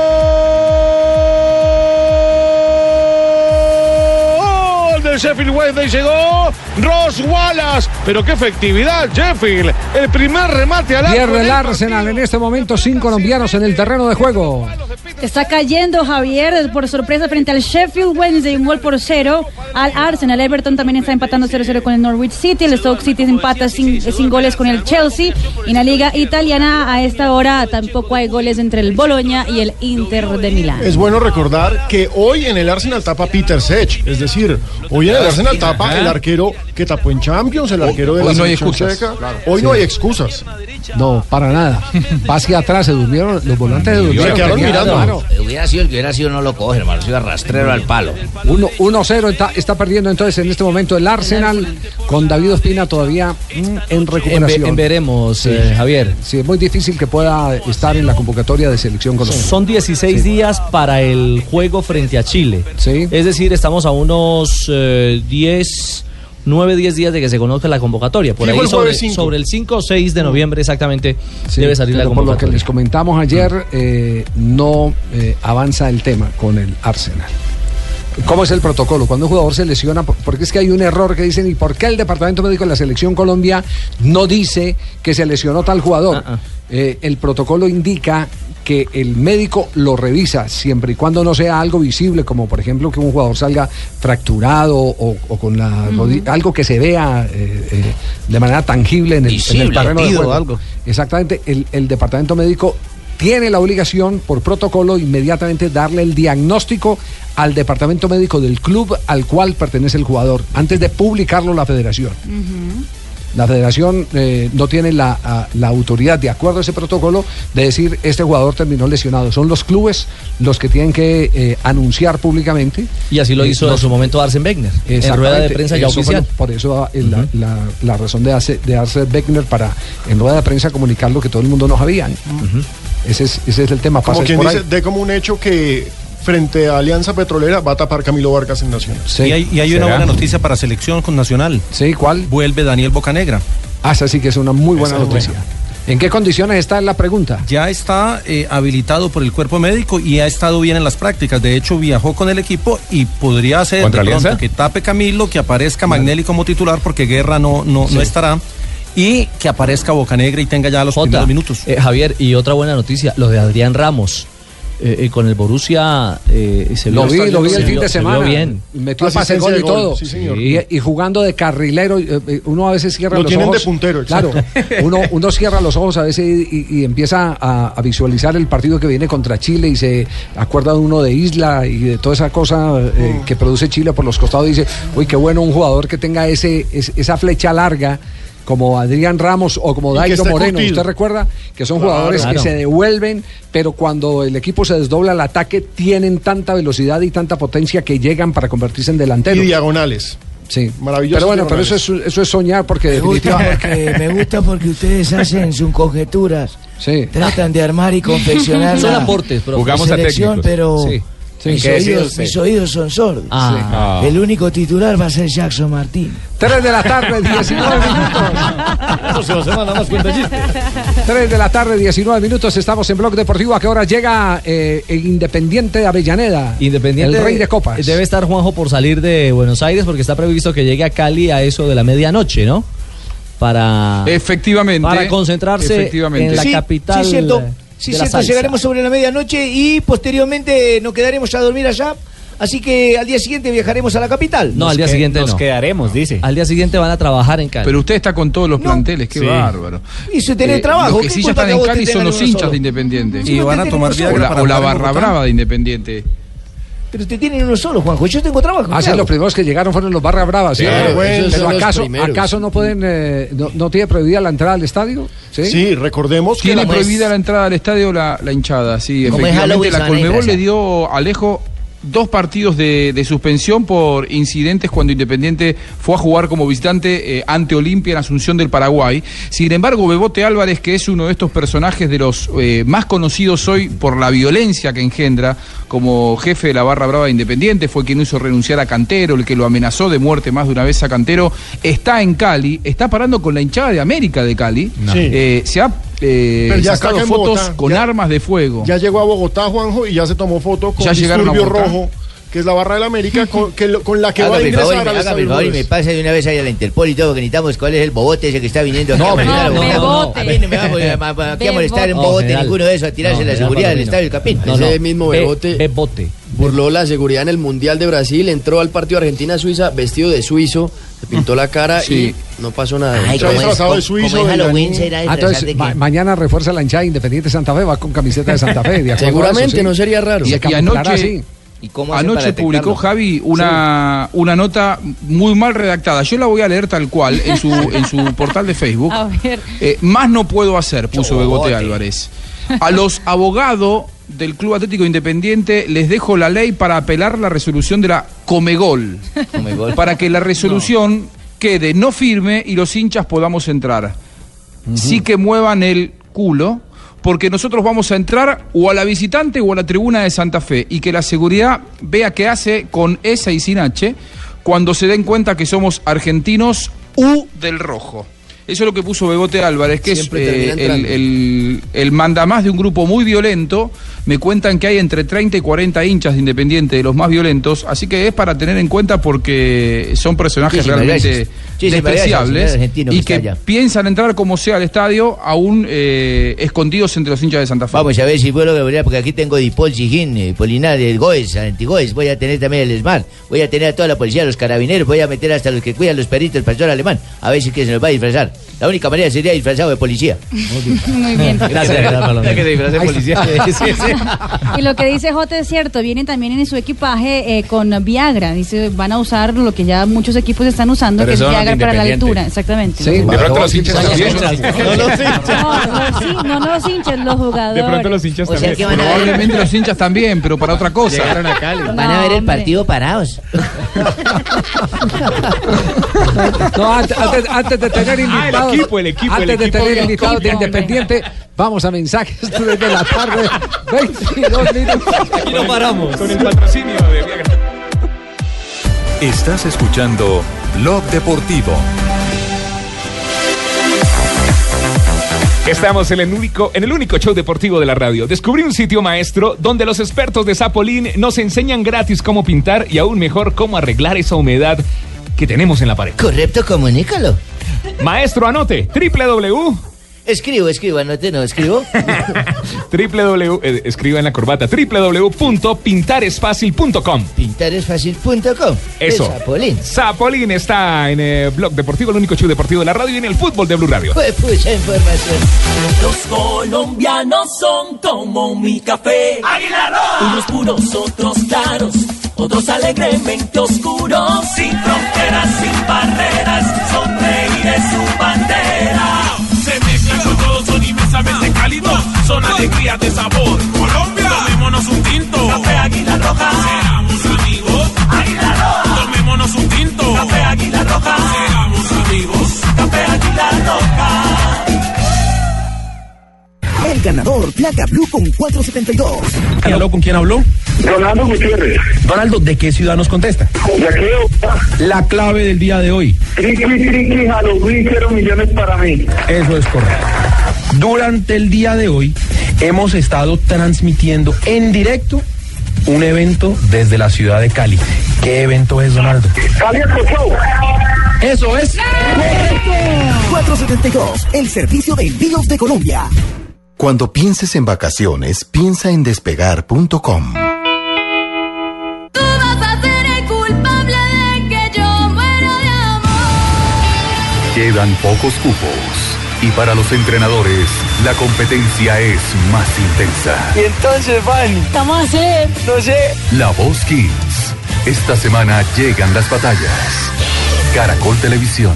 Sheffield Wednesday llegó Ross Wallace. Pero qué efectividad, Sheffield. El primer remate al arco. Pierde el del Arsenal en este momento sin colombianos en el terreno de juego. Está cayendo Javier por sorpresa frente al Sheffield Wednesday, un gol por cero. Al Arsenal, Everton también está empatando 0-0 con el Norwich City. El Stoke City empata sin, sin goles con el Chelsea. Y en la liga italiana a esta hora tampoco hay goles entre el Boloña y el Inter de Milán. Es bueno recordar que hoy en el Arsenal tapa Peter Sech, es decir, hoy en el Arsenal tapa Ajá. el arquero que tapó en Champions, el arquero de Hoy la no hay excusas, checa. claro. Hoy Sí. no hay excusas. No, para nada. Va hacia atrás, se durmieron, los volantes se durmieron. Hubiera sido el que hubiera sido, no lo coge, hermano. Sido rastrero al palo. Uno- 1-0 está, está perdiendo entonces en este momento el Arsenal con David Ospina todavía mm, en recuperación. En ve- en veremos, Sí. eh, Javier. Sí, es muy difícil que pueda estar en la convocatoria de selección colombiana. Son 16 días para el juego frente a Chile. Es decir, estamos a unos eh, 10, 9, 10 días de que se conozca la convocatoria. Por Fijo ahí el sobre, jueves cinco. sobre el 5 o 6 de noviembre exactamente Sí, debe salir la pero por lo que convocatoria. les comentamos ayer, eh, no eh, avanza el tema con el Arsenal. ¿Cómo es el protocolo? Cuando un jugador se lesiona, por- porque es que hay un error que dicen, ¿y por qué el Departamento Médico de la Selección Colombia no dice que se lesionó tal jugador? Eh, el protocolo indica que el médico lo revisa siempre y cuando no sea algo visible, como por ejemplo que un jugador salga fracturado o, o con la rodilla, algo que se vea eh, eh, de manera tangible en el, en el Visible, terreno de juego. algo. Exactamente, el, el departamento médico tiene la obligación por protocolo inmediatamente darle el diagnóstico al departamento médico del club al cual pertenece el jugador antes de publicarlo la federación. La federación eh, no tiene la, a- la autoridad, de acuerdo a ese protocolo, de decir este jugador terminó lesionado. Son los clubes los que tienen que eh, anunciar públicamente. Y así lo Eh, hizo los- en su momento Arsen Wenger, en rueda de prensa ya fue oficial. por eso eh, la, la- la razón de, hace, de Arsene Beckner para en rueda de prensa comunicar lo que todo el mundo no sabía. ese, es, ese es el tema. Como pasa quien por dice, ahí. de como un hecho que frente a Alianza Petrolera va a tapar Camilo Vargas en Nacional. y hay, y hay una buena noticia para selección con Nacional. Sí, ¿cuál? Vuelve Daniel Bocanegra. Ah, esa sí que es una muy buena Esa noticia. buena. ¿En qué condiciones está la pregunta? Ya está eh, habilitado por el cuerpo médico y ha estado bien en las prácticas. De hecho, viajó con el equipo y podría ser de ¿Contra pronto Alianza? que tape Camilo, que aparezca Magnelli como titular porque Guerra no, no, Sí. no estará. Y que aparezca Bocanegra y tenga ya los Jota, primeros minutos. eh, Javier, y otra buena noticia, lo de Adrián Ramos. Eh, eh, con el Borussia eh, se Lo vio- vi, lo vi se el fin de se semana. bien. Metió pase gol de y gol, todo. sí, señor. Y, y jugando de carrilero, eh, uno a veces cierra Lo los tienen de ojos. puntero, Claro, exacto. uno, uno cierra los ojos a veces y, y empieza a, a visualizar el partido que viene contra Chile y se acuerda de uno de Isla y de toda esa cosa eh, que produce Chile por los costados. Y dice, uy, qué bueno un jugador que tenga ese, es- esa flecha larga. Como Adrián Ramos o como Dairo Moreno, curtido. ¿usted recuerda? Que son Claro. jugadores Claro. que se devuelven, pero cuando el equipo se desdobla al ataque, tienen tanta velocidad y tanta potencia que llegan para convertirse en delanteros. Y diagonales. Sí. Maravilloso. Pero bueno, pero eso es, eso es soñar porque Me gusta definitivamente... porque, me gusta porque ustedes hacen sus conjeturas. Sí. Tratan de armar y confeccionar Son aportes, la Jugamos a selección, técnicos. pero Sí. Mis, ¿Qué decía oídos, usted? mis oídos son sordos. Ah. El único titular va a ser Jackson Martín. 3 de la tarde, 19 minutos. 3 de la tarde, 19 minutos. Estamos en Blog Deportivo. ¿A qué hora llega eh, el Independiente de Avellaneda? Independiente. El rey de copas. Debe estar Juanjo por salir de Buenos Aires porque está previsto que llegue a Cali a eso de la medianoche, ¿no? Para. Efectivamente. Para concentrarse Efectivamente. en la Sí, capital. Sí, de Sí, cierto. salsa. Llegaremos sobre la medianoche y posteriormente nos quedaremos a dormir allá. Así que al día siguiente viajaremos a la capital. No, al día que- siguiente nos no. quedaremos, dice. Al día siguiente van a trabajar en Cali. Pero usted está con todos los planteles, qué Sí. bárbaro. Y si tenés Eh, trabajo, Los que ¿qué sí ya están en Cali son los hinchas solo? de Independiente. Y van a tomar o la, para o la barra brava de Independiente. Pero te tienen uno solo, Juanjo. Yo tengo trabajo. Ah, sí, claro. los primeros que llegaron fueron los Barra Bravas, ¿sí? Claro, Pero acaso. ¿acaso no pueden, eh, no, no tiene prohibida la entrada al estadio? Sí, Sí, recordemos que Tiene la- prohibida la entrada al estadio la, la hinchada, sí. Como Efectivamente, la Colmebol le dio a Alejo dos partidos de, de suspensión por incidentes cuando Independiente fue a jugar como visitante eh, ante Olimpia en Asunción del Paraguay. Sin embargo, Bebote Álvarez, que es uno de estos personajes de los eh, más conocidos hoy por la violencia que engendra como jefe de la barra brava de Independiente, fue quien hizo renunciar a Cantero, el que lo amenazó de muerte más de una vez a Cantero, está en Cali, está parando con la hinchada de América de Cali. Sí. Eh, se ha eh, Pero ya está sacado en fotos Bogotá, con ya- armas de fuego. Ya llegó a Bogotá, Juanjo, y ya se tomó foto con Ya llegaron a Disturbio. Rojo, que es la barra del América, con, que lo- con la que va a Hágame ingresar favor, y me- al hágame el Estadio favor y me pasa de una vez ahí a la Interpol y todo, porque necesitamos cuál es el bobote ese que está viniendo aquí No, a molestar a no, Bogotá. no, no. A mí no me va a, a- a- a molestar un No, bobote general. ninguno de esos, a tirarse No, la seguridad del. Estadio del Capín. No, Ese mismo Be- Bebote Bebote. Burló la seguridad en el Mundial de Brasil, entró al partido Argentina-Suiza vestido de suizo, se pintó la cara Sí. y no pasó nada. Ay, ¿cómo es? disfrazado de ¿Cómo- suizo. cómo es de Ah, entonces, de ma- mañana refuerza la hinchada Independiente Santa Fe, va con camiseta de Santa Fe. de eso, Seguramente, sí. no sería raro. Y se Y camuflará anoche, así. ¿Y cómo hacen para anoche publicó? Javi una, una nota muy mal redactada. Yo la voy a leer tal cual en su, en su portal de Facebook. A ver. Eh, más no puedo hacer, puso Chobote. Begote Álvarez. A los abogados del Club Atlético Independiente les dejo la ley para apelar la resolución de la Comegol. Comegol. Para que la resolución quede no firme y los hinchas podamos entrar. Sí que muevan el culo, porque nosotros vamos a entrar o a la visitante o a la tribuna de Santa Fe y que la seguridad vea qué hace con esa y sin H cuando se den cuenta que somos argentinos U del rojo. Eso es lo que puso Bebote Álvarez, que Siempre es eh, el, el, el mandamás de un grupo muy violento. Me cuentan que hay entre 30 y 40 hinchas de Independiente, de los más violentos. Así que es para tener en cuenta porque son personajes Muchísimas realmente gracias. Gracias, despreciables argentino y que piensan entrar como sea al estadio, aún eh, escondidos entre los hinchas de Santa Fe. Vamos a ver si puedo lograr, porque aquí tengo Dipol, Sijín, eh, Polinar, el Goes, Antigoes, voy a tener también el SMART, voy a tener a toda la policía, los carabineros, voy a meter hasta los que cuidan los perritos, el pastor alemán, a ver si que se nos va a disfrazar. La única manera sería disfrazado de policía. Muy bien. Gracias, Palomino. que se disfrace de policía. está. Sí, sí, sí. Y lo que dice Jote es cierto, vienen también en su equipaje eh, con Viagra. Dice, van a usar lo que ya muchos equipos están usando, Pero que es Viagra para la altura. Exactamente. Sí, De pronto los hinchas No, también. No los hinchas. No, no, no los hinchas, los jugadores. De pronto los hinchas O sea también. que van a ver, Probablemente los hinchas también, pero para otra cosa. Llegaron a Cali. van a ver el hombre. partido parados. No, antes, antes- antes de tener El equipo, el equipo, el Antes de equipo tener invitados de. Independiente, vamos a mensajes desde la tarde. 22 minutos. Aquí no paramos. Con el patrocinio de Viagra. Estás escuchando Blog Deportivo. Estamos en el único, en el único show deportivo de la radio. Descubrí un sitio maestro donde los expertos de Zapolín nos enseñan gratis cómo pintar y aún mejor cómo arreglar esa humedad que tenemos en la pared. Correcto, comunícalo. Maestro, anote www. Escribo, escribo, anote, no, escribo. www eh, escriba en la corbata www.pintaresfacil.com. Pintaresfacil.com. Eso. Zapolín. Zapolín está en el blog deportivo, el único show deportivo de la radio y en el fútbol de Blue Radio. Pues pucha información. Los colombianos son como mi café. Unos puros, otros claros, otros alegremente oscuros. Sin fronteras, sin barreras, sonreír es su bandera. Se mezclan con todos, son inmensamente cálidos, son alegrías de sabor. Colombia, tomémonos un tinto. Café Águila Roja. Seamos amigos, Águila Roja. tomémonos un tinto. Café Águila Roja. Seamos amigos. Café Águila Roja. El ganador, placa blue con 472. ¿Quién habló? ¿Con quién habló? Ronaldo Gutiérrez. Donaldo, ¿de qué ciudad nos contesta? De aquí, La clave del día de hoy. Triqui, triqui, Halloween, quiero millones para mí. Eso es correcto. Durante el día de hoy hemos estado transmitiendo en directo un evento desde la ciudad de Cali. ¿Qué evento es, Donaldo? Cali Show. Eso es. 472, el servicio de envíos de Colombia. Cuando pienses en vacaciones, piensa en despegar.com. Tú vas a ser el culpable de que yo muera de amor. Quedan pocos cupos. Y para los entrenadores, la competencia es más intensa. Y entonces, Van, ¿Cómo hacer? no sé. La Voz Kids. Esta semana llegan las batallas. Caracol Televisión.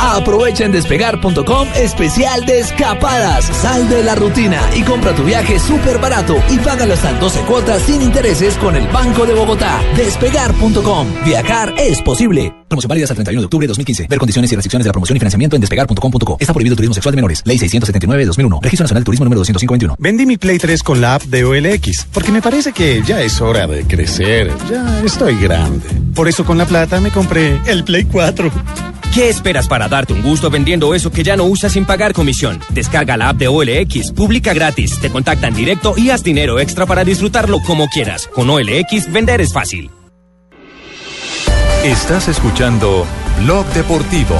Aprovecha en despegar.com especial de escapadas. Sal de la rutina y compra tu viaje súper barato y págalo hasta en 12 cuotas sin intereses con el Banco de Bogotá. Despegar.com. Viajar es posible. Promoción válida hasta el 31 de octubre de 2015. Ver condiciones y restricciones de la promoción y financiamiento en despegar.com.co. Está prohibido el turismo sexual de menores. Ley 679 de 2001. Registro Nacional de Turismo número 251. Vendí mi Play 3 con la app de OLX, porque me parece que ya es hora de crecer. Ya estoy grande. Por eso con la plata me compré el Play 4. ¿Qué esperas para darte un gusto vendiendo eso que ya no usas sin pagar comisión? Descarga la app de OLX, publica gratis, te contactan directo y haz dinero extra para disfrutarlo como quieras. Con OLX, vender es fácil. Estás escuchando Blog Deportivo.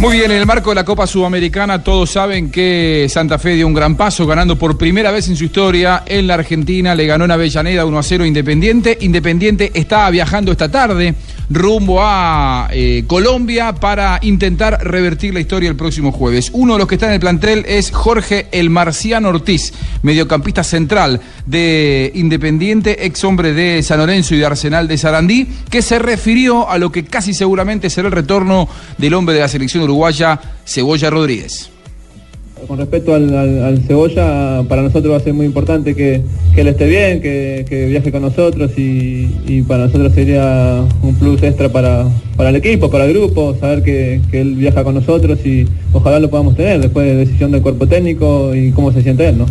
Muy bien, en el marco de la Copa Sudamericana todos saben que Santa Fe dio un gran paso ganando por primera vez en su historia en la Argentina, le ganó en Avellaneda 1 a 0 Independiente. Independiente está viajando esta tarde rumbo a eh, Colombia para intentar revertir la historia el próximo jueves. Uno de los que está en el plantel es Jorge El Marciano Ortiz, mediocampista central de Independiente, ex hombre de San Lorenzo y de Arsenal de Sarandí, que se refirió a lo que casi seguramente será el retorno del hombre de la selección uruguaya, Cebolla Rodríguez. Con respecto al, al- al Cebolla, para nosotros va a ser muy importante que, que él esté bien, que, que viaje con nosotros y, y para nosotros sería un plus extra para, para el equipo, para el grupo, saber que, que él viaja con nosotros y ojalá lo podamos tener después de decisión del cuerpo técnico y cómo se siente él, ¿no?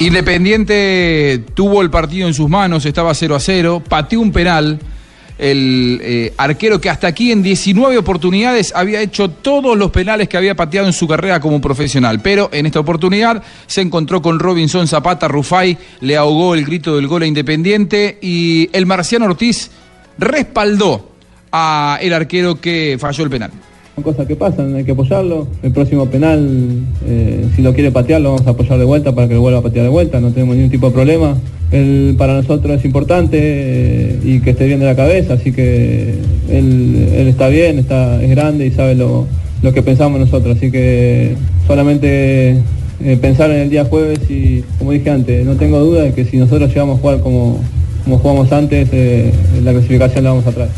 Independiente tuvo el partido en sus manos, estaba 0 a 0, pateó un penal. El eh, arquero que hasta aquí en 19 oportunidades había hecho todos los penales que había pateado en su carrera como profesional. Pero en esta oportunidad se encontró con Robinson Zapata Rufai, le ahogó el grito del gol a Independiente y el Marciano Ortiz respaldó a el arquero que falló el penal. Son cosas que pasan, hay que apoyarlo. El próximo penal, eh, si lo quiere patear, lo vamos a apoyar de vuelta para que lo vuelva a patear de vuelta, no tenemos ningún tipo de problema. Él para nosotros es importante eh, y que esté bien de la cabeza, así que él, está bien, está, es grande y sabe lo, lo que pensamos nosotros, así que solamente eh, pensar en el día jueves y, como dije antes, no tengo duda de que si nosotros llegamos a jugar como, como jugamos antes, la clasificación la vamos a traer.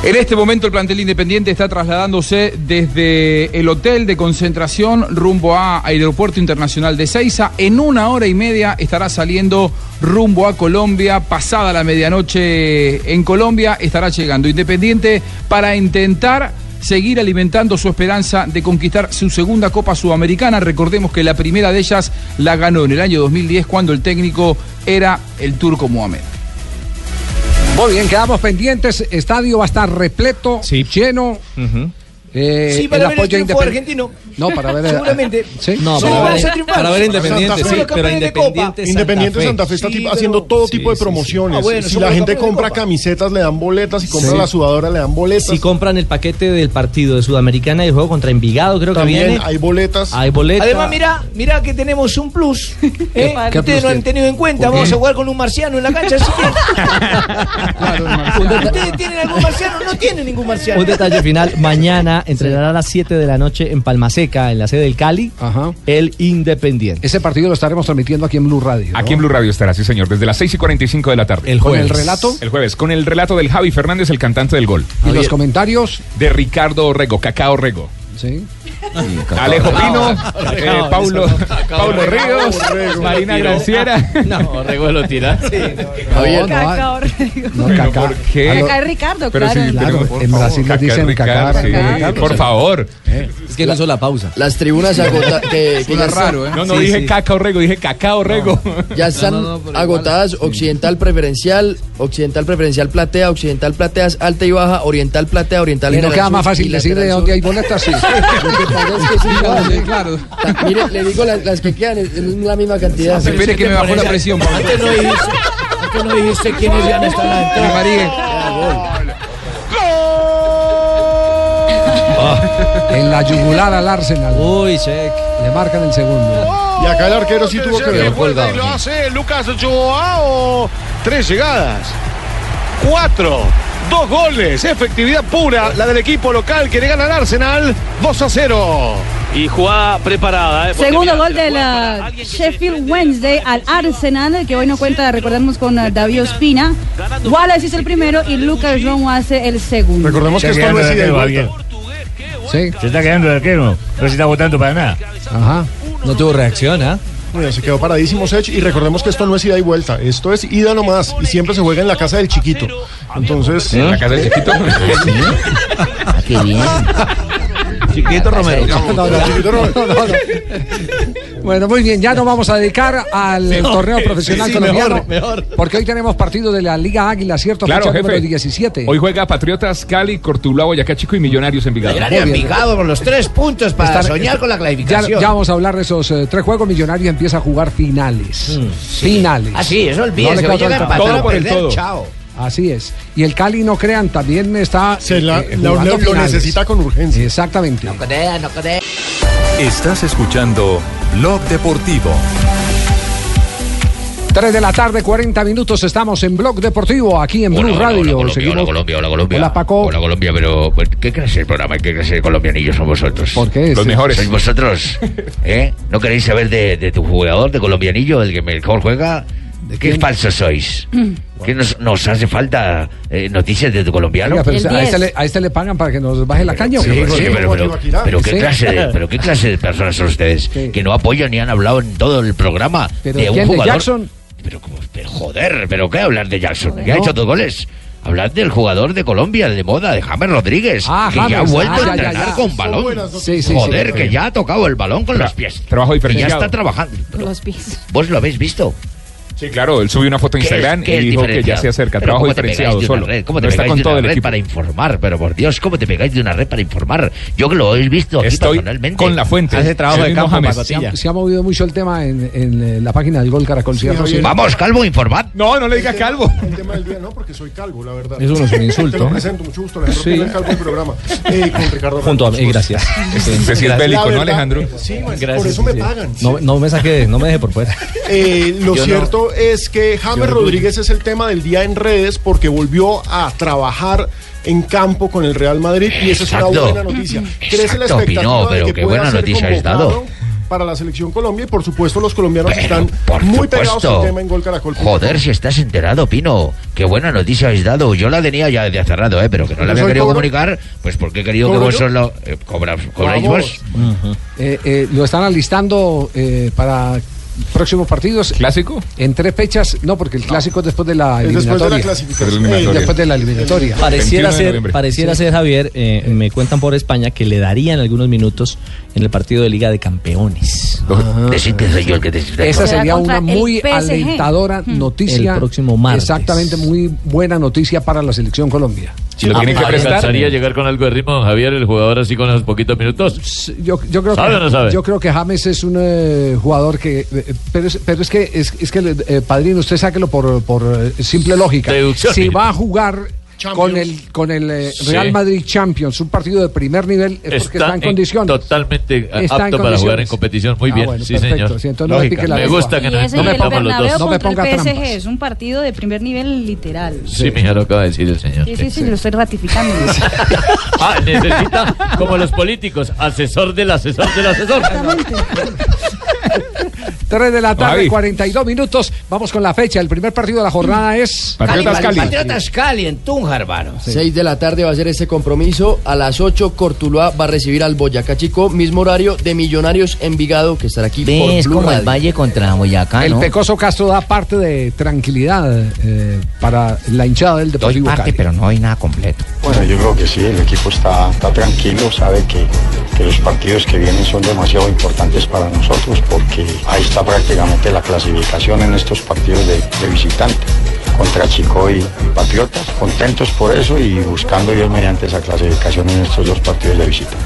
En este momento el plantel independiente está trasladándose desde el hotel de concentración rumbo a Aeropuerto Internacional de Ceiza. En una hora y media estará saliendo rumbo a Colombia. Pasada la medianoche en Colombia estará llegando Independiente para intentar seguir alimentando su esperanza de conquistar su segunda Copa Sudamericana. Recordemos que la primera de ellas la ganó en el año 2010 cuando el técnico era el turco Mohamed. Muy bien, quedamos pendientes. Estadio va a estar repleto, lleno. Eh, Sí, para el ver el apoyo triunfo independ- argentino. No, para ver. Seguramente. ¿Sí? No, para vamos ver- para ver Independiente, Santa Fe. sí, pero de Copa. Independiente Independiente Santa Fe está Sí, tipo- pero- haciendo todo sí, tipo de sí, sí. promociones. Ah, bueno, si la gente compra camisetas, le dan boletas. Si compra Sí. la sudadora, le dan boletas. Si compran el paquete del partido de Sudamericana y el juego contra Envigado, creo También que viene. hay boletas. Hay boletas. Además, mira, mira que tenemos un plus. ¿eh? ¿Qué que plus ustedes no han tenido en cuenta. Vamos a jugar con un marciano en la cancha. así que- ¿Ustedes tienen algún marciano? No tienen ningún marciano. Un detalle final, mañana entrenará a las 7 de la noche en Palmaseca, en la sede del Cali, el Independiente. Ese partido lo estaremos transmitiendo aquí en Blue Radio. ¿no? Aquí en Blue Radio estará, sí señor, desde las 6 y 45 de la tarde. El ¿Con jueves. el relato? El jueves, con el relato del Javi Fernández, el cantante del gol. Y los comentarios De Ricardo Orrego, Cacao Orrego. Sí. Alejo Pino, eh, Paulo, Ríos, Marina Granciera. No, Rego lo tira. Javier, no, Caca Orrego. No. ¿Por qué? A lo- Caca es Ricardo, Pero claro. sí, Claro, pero por en favor, Brasil dicen sí, Ricardo. Por favor. Es que no hizo la pausa. Las tribunas agota- que, ya raro, ¿eh? No, no Sí, dije sí. caca Orrego, dije cacao Orrego. Ya están No, no, no, pero agotadas occidental preferencial, occidental preferencial platea, occidental plateas alta y baja, oriental platea, oriental ¿Y no queda más fácil decirle dónde hay boletas? Sí. Que sí, Sí, claro. Ta- Mire, le digo las, las que quedan, es, es la misma cantidad. Espere que me bajó la presión, Pablo. Antes no dijiste, antes no dijiste quiénes iban a estar en la entrada. María. En la yugular al Arsenal. Uy, check. Le marcan el segundo. Y acá el arquero sí tuvo que ver. Y lo sí. hace Lucas Joao. Tres llegadas. Cuatro. Dos goles. Efectividad pura. La del equipo local que le gana al Arsenal. 2 a 0. Y jugada preparada. ¿eh? Segundo mira, gol de la Sheffield Wednesday al Arsenal, que hoy no cuenta, recordemos, con eh, David Ospina. Wallace hizo el primero y Lucas Romo hace el segundo. Recordemos que esto no es ida. Sí. Se está quedando el arquero. No se está votando para nada. Ajá. No tuvo reacción, ¿ah? Bueno, se quedó paradísimo Sech y recordemos que esto no es ida y vuelta, esto es ida nomás y siempre se juega en la casa del chiquito. Entonces, En la casa del chiquito. Qué bien. Chiquito Romero. No, no, chiquito no. no, no, no. Bueno, muy bien, ya nos vamos a dedicar al torneo profesional sí, colombiano. mejor, mejor. Porque hoy tenemos partido de la Liga Águila, ¿cierto? Claro, Fecha jefe. número 17. Hoy juega Patriotas, Cali, Cortuluá, Boyacá Chico y Millonarios Envigado. Millonario Muy bien. Envigado con los tres puntos para Estar- soñar con la clasificación. ya vamos a hablar de esos eh, tres juegos. Millonarios empieza a jugar finales. Finales. Ah, sí, eso olvídese. No Todo por el todo. chao. Así es. Y el Cali, no crean, también está se la- eh, la- lo, necesita con urgencia. Exactamente. Codea, no codea. Estás escuchando Blog Deportivo. 3 de la tarde, 40 minutos. Estamos en Blog Deportivo, aquí en Blue Radio. Colombia, Seguimos- hola Colombia, hola Colombia. Hola, Paco. Hola Colombia, pero pues, ¿qué clase de programa y qué clase de colombianillos son vosotros? ¿Por qué? Los mejores. ¿Sois vosotros? ¿Eh? ¿No queréis saber de, de tu jugador de colombianillo, el que mejor juega? ¿Qué falsos sois? ¿Qué nos, nos hace falta eh, noticias de tu colombiano? Oiga, pero a, este 10. le, a este le pagan para que nos baje la caña. pero, pero, pero qué Sí. clase de, pero qué clase de personas son ustedes que no apoyan ni han hablado en todo el programa Pero de un ¿quién? ¿De jugador. Jackson? Pero, pero joder, pero qué hablar de Jackson, que No. ha hecho dos goles. Hablar del jugador de Colombia, de moda, de James Rodríguez, Ah, que ya ha vuelto ah, a ya, entrenar ya, ya. con Son balón. Sí, sí, Joder, sí. que ya ha tocado el balón con Tra- los pies. trabajo Que ya está trabajando. Pero Los pies. ¿Vos lo habéis visto? Sí, claro, él subió una foto en ¿Qué es- Instagram qué y dijo que ya se acerca. Trabajo ¿cómo te pegáis diferenciado solo. red? ¿Cómo te no está pegáis con de todo una el red equipo. para informar? Pero por Dios, ¿cómo te pegáis de una red para informar? Yo que lo he visto aquí Estoy personalmente. con la fuente. Hace trabajo de campo, James. Se ha, se ha movido mucho el tema en, en, eh, la página del Gol Caracol. ¿cierto? Sí. Vamos, Calvo, informad. No, no le diga calvo. El tema del día no, porque soy calvo, la verdad. Eso no es un insulto. Te presento, mucho gusto. Alejandro Sí. Calvo del programa. Eh, con Ricardo Junto a mí, por gracias. Sí es bélico, ¿no, Alejandro? Sí, por eso me pagan. No, no me saque, no me deje por fuera. Eh, lo no. Cierto es que James Rodríguez es el tema del día en redes porque volvió a trabajar en campo con el Real Madrid y esa es una buena noticia. Crece la expectativa Pino, de pero que qué pueda buena ser noticia has dado. para la selección Colombia y por supuesto los colombianos Pero, están por muy pegados supuesto. al tema en Gol Caracol. Joder, si estás enterado, Pino. Qué buena noticia habéis dado. Yo la tenía ya desde hace rato, ¿eh? Pero que no la había querido cobro? comunicar, pues porque he querido que ¿Cobro vos yo? solo... Eh, cobra- ¿Cobráis vos? Eh, eh, lo están alistando eh, para próximos partidos. ¿Clásico? En tres fechas, no, porque el clásico es después de la Es después de la eliminatoria. eliminatoria. Eh, después de la eliminatoria. Pareciera 21 de ser, pareciera ser Javier, eh, me cuentan por España que le darían algunos minutos en el partido de Liga de Campeones. Decid que soy yo el que te... Esa sería una muy alentadora Hmm. noticia. El próximo martes. Exactamente, muy buena noticia para la selección Colombia. Si lo tienen que prestar. ¿Alcanzaría a llegar con algo de ritmo, don Javier, el jugador así con unos poquitos minutos? Yo, yo creo ¿Sabe que, o no sabe? Yo creo que James es un eh, jugador que. eh, pero, es, pero es que, es, es que eh, padrino, usted sáquelo por, por eh, simple lógica. Deducción. Si va a jugar. Con el, con el eh, Sí. Real Madrid Champions, un partido de primer nivel, es porque está, en condiciones. Totalmente Está en apto para jugar en competición. Muy Ah, bien, bueno, sí, perfecto. señor. Sí, entonces no me la Me gusta que no me el ponga los dos. No me ponga el PSG trampas. es un partido de primer nivel literal. Sí, mija, lo acaba de decir el señor. Sí, sí, sí, lo estoy ratificando. Ah, necesita, como los políticos, asesor del asesor del asesor. Exactamente. 3 de la tarde, Javi. 42 minutos. Vamos con la fecha. El primer partido de la jornada es. Patriotas Cali en Tunja, hermano. 6 de la tarde va a ser ese compromiso. A las 8, Cortuluá va a recibir al Boyacá Chico. Mismo horario de Millonarios Envigado, que estará aquí por Es Blue como el. Valle contra Boyacá, El ¿no? Pecoso Castro da parte de tranquilidad eh, para la hinchada del Deportivo parte, Cali. pero no hay nada completo. Bueno, yo creo que sí, el equipo está, está tranquilo, sabe que, que los partidos que vienen son demasiado importantes para nosotros porque ahí está prácticamente la clasificación en estos partidos de, de visitante contra Chico y, Patriotas. Contentos por eso y buscando Dios mediante esa clasificación en estos dos partidos de visita.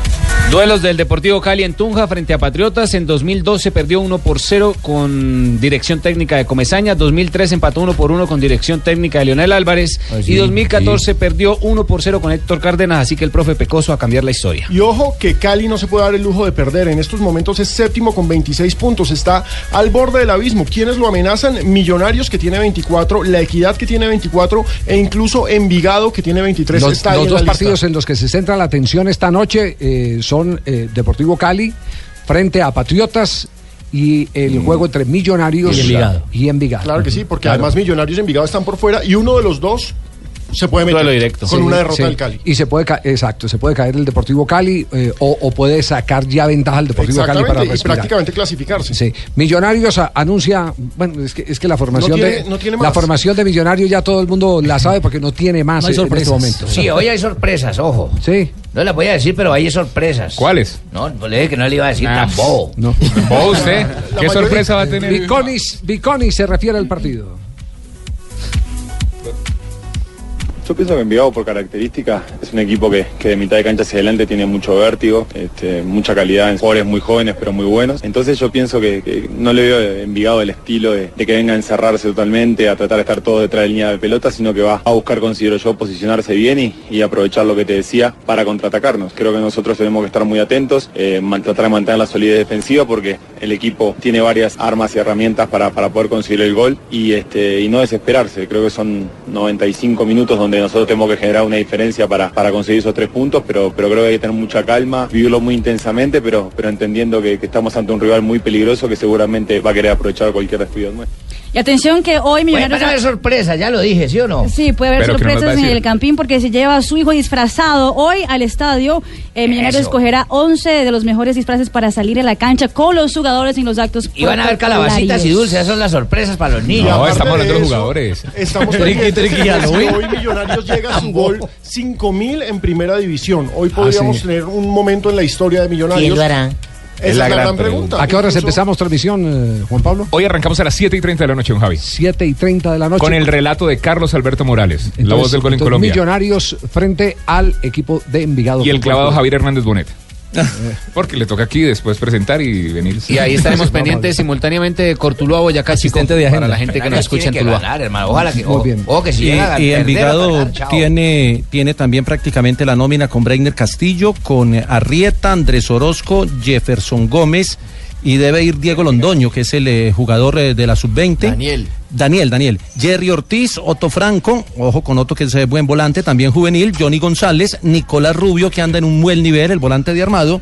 Duelos del Deportivo Cali en Tunja frente a Patriotas. En 2012 perdió 1 por 0 con dirección técnica de Comesaña. 2003 empató 1 por 1 con dirección técnica de Leonel Álvarez. sí, y 2014 perdió 1 por 0 con Héctor Cárdenas. Así que el profe Pecoso a cambiar la historia. Y ojo que Cali no se puede dar el lujo de perder. En estos momentos es séptimo con 26 puntos. Está al borde del abismo. ¿Quiénes lo amenazan? Millonarios que tiene 24, La Equidad que tiene 24 e incluso Envigado que tiene 23. Los, Está los en dos lista. partidos en los que se centra la atención esta noche eh, son eh, Deportivo Cali frente a Patriotas y el juego entre Millonarios Y Envigado. y Envigado. Claro que sí, porque además Millonarios y Envigado están por fuera y uno de los dos se puede meter con Sí, una derrota sí. del Cali. Y se puede, ca- exacto, se puede caer el Deportivo Cali eh, o, o puede sacar ya ventaja al Deportivo Cali para Exactamente, y respirar. prácticamente clasificarse. Sí. Millonarios a- anuncia, bueno, es que, es que la formación No tiene- de no tiene la formación de Millonarios ya todo el mundo la sabe porque no tiene más No hay en- en este sorpresas. momento. Sí, hoy hay sorpresas, ojo. Sí. No las voy a decir, pero hay sorpresas. ¿Cuáles? No, le dije que no le iba a decir Ah. tan bobo. No. ¿Qué sorpresa va a tener? Viconis, Viconis se refiere al partido. Yo pienso que Envigado por características es un equipo que, que de mitad de cancha hacia adelante tiene mucho vértigo, este, mucha calidad en jugadores muy jóvenes pero muy buenos. Entonces yo pienso que, no le veo Envigado el estilo de, que venga a encerrarse totalmente, a tratar de estar todo detrás de la línea de pelota, sino que va a buscar, considero yo, posicionarse bien y, y aprovechar lo que te decía para contraatacarnos. Creo que nosotros tenemos que estar muy atentos, eh, tratar de mantener la solidez defensiva porque el equipo tiene varias armas y herramientas para, para poder conseguir el gol y, este, y no desesperarse. Creo que son 95 minutos donde nosotros tenemos que generar una diferencia para, para conseguir esos tres puntos, pero, pero creo que hay que tener mucha calma, vivirlo muy intensamente, pero, pero entendiendo que, que estamos ante un rival muy peligroso que seguramente va a querer aprovechar cualquier descuido nuestro. Y atención que hoy Puede Millonarios... haber sorpresa, ya lo dije, ¿sí o no? Sí, puede haber Pero no sorpresas en el Campín porque se lleva a su hijo disfrazado hoy al estadio. Eh, Millonarios Eso. escogerá 11 de los mejores disfraces para salir a la cancha con los jugadores en los actos Y van a haber calabacitas y dulces, esas son las sorpresas para los niños. No, estamos hablando de los jugadores. Estamos Triqui, triqui, hoy Millonarios llega a su gol 5000 en primera división. Hoy podríamos sí. tener un momento en la historia de Millonarios. ¿Quién lo hará? Esa es la, gran, pregunta. ¿A qué horas empezamos transmisión, eh, Juan Pablo? Hoy arrancamos a las 7 y 30 de la noche, don Javi. 7 y 30 de la noche. Con el relato de Carlos Alberto Morales, la Entonces- voz del gol en Colombia. Millonarios frente al equipo de Envigado. Y el clavado. Javier Hernández Bonet. Porque le toca aquí después presentar y venir. Y ahí estaremos pendientes simultáneamente de Cortuluá, Boyacá, Chico, para la gente que nos escucha en Tuluá. Ojalá que, ojo que si y, llega y Envigado ganar, tiene, tiene también prácticamente la nómina con Breiner Castillo, con Arrieta, Andrés Orozco, Jefferson Gómez y debe ir Diego Londoño, que es el eh, jugador eh, de la sub-20. Daniel. Daniel, Daniel. Jerry Ortiz, Otto Franco, ojo con Otto que es eh, buen volante, también juvenil, Johnny González, Nicolás Rubio que anda en un buen nivel, el volante de armado.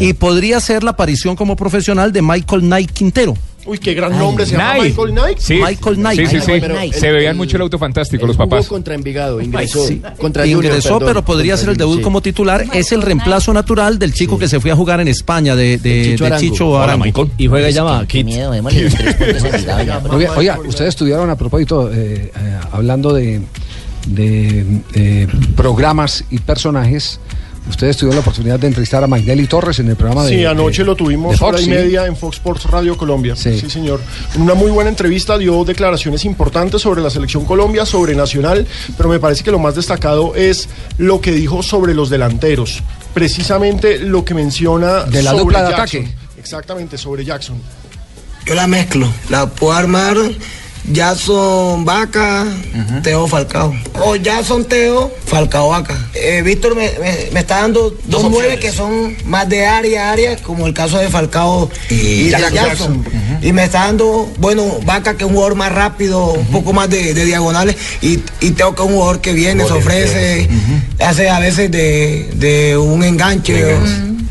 Y podría ser la aparición como profesional de Michael Knight Quintero. Uy, qué gran nombre se llama Knight. Michael Knight. Sí, Michael Knight. Sí, sí, sí. Pero el- Se veían mucho el auto fantástico, los Jugó papás. contra Envigado, ingresó. Sí. Contra Junior, Ingresó, perdón, pero podría contra ser el debut sí. como titular. Es el reemplazo natural del chico que se fue a jugar en España, de, de- Chicho de Arango. Chicho Hola, Arango. Michael. Y juega llama. Oiga, oiga, ustedes estudiaron a propósito, eh, eh, hablando de, de, eh, programas y personajes, ustedes tuvieron la oportunidad de entrevistar a Magnelli Torres en el programa de Sí, anoche de- lo tuvimos Fox, hora y sí. media en Fox Sports Radio Colombia. Sí. Sí. señor. En una muy buena entrevista dio declaraciones importantes sobre la selección Colombia, sobre Nacional, pero me parece que lo más destacado es lo que dijo sobre los delanteros. Precisamente lo que menciona De la sobre dupla de Jackson. ataque. Exactamente, sobre Jackson. Yo la mezclo, la puedo armar Jason Vaca, Teo Falcao. O Jason Teo, Falcao Vaca. Eh, Víctor me, me- me está dando dos, nueve que son más de área a área, como el caso de Falcao y, de Jackson. Y me está dando, bueno, Vaca que es un jugador más rápido, un poco más de, de diagonales, y, y Teo que es un jugador que viene, se ofrece, hace a veces de, de un enganche.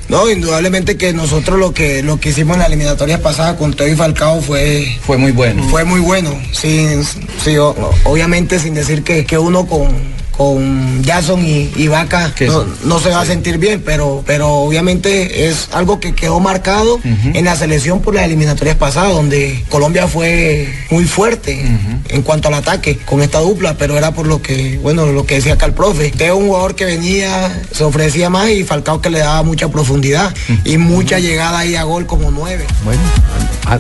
No, indudablemente que nosotros lo que lo que hicimos en la eliminatoria pasada con Teo y Falcao fue Fue muy bueno. fue muy bueno. Sin, sí, o- obviamente sin decir que, que uno con con Jason y, y Vaca no, no se va a sentir bien, pero, pero obviamente es algo que quedó marcado en la selección por las eliminatorias pasadas, donde Colombia fue muy fuerte en cuanto al ataque con esta dupla, pero era por lo que, bueno, lo que decía acá el profe. Teo un jugador que venía, se ofrecía más y Falcao que le daba mucha profundidad y mucha llegada ahí a gol como nueve. Bueno,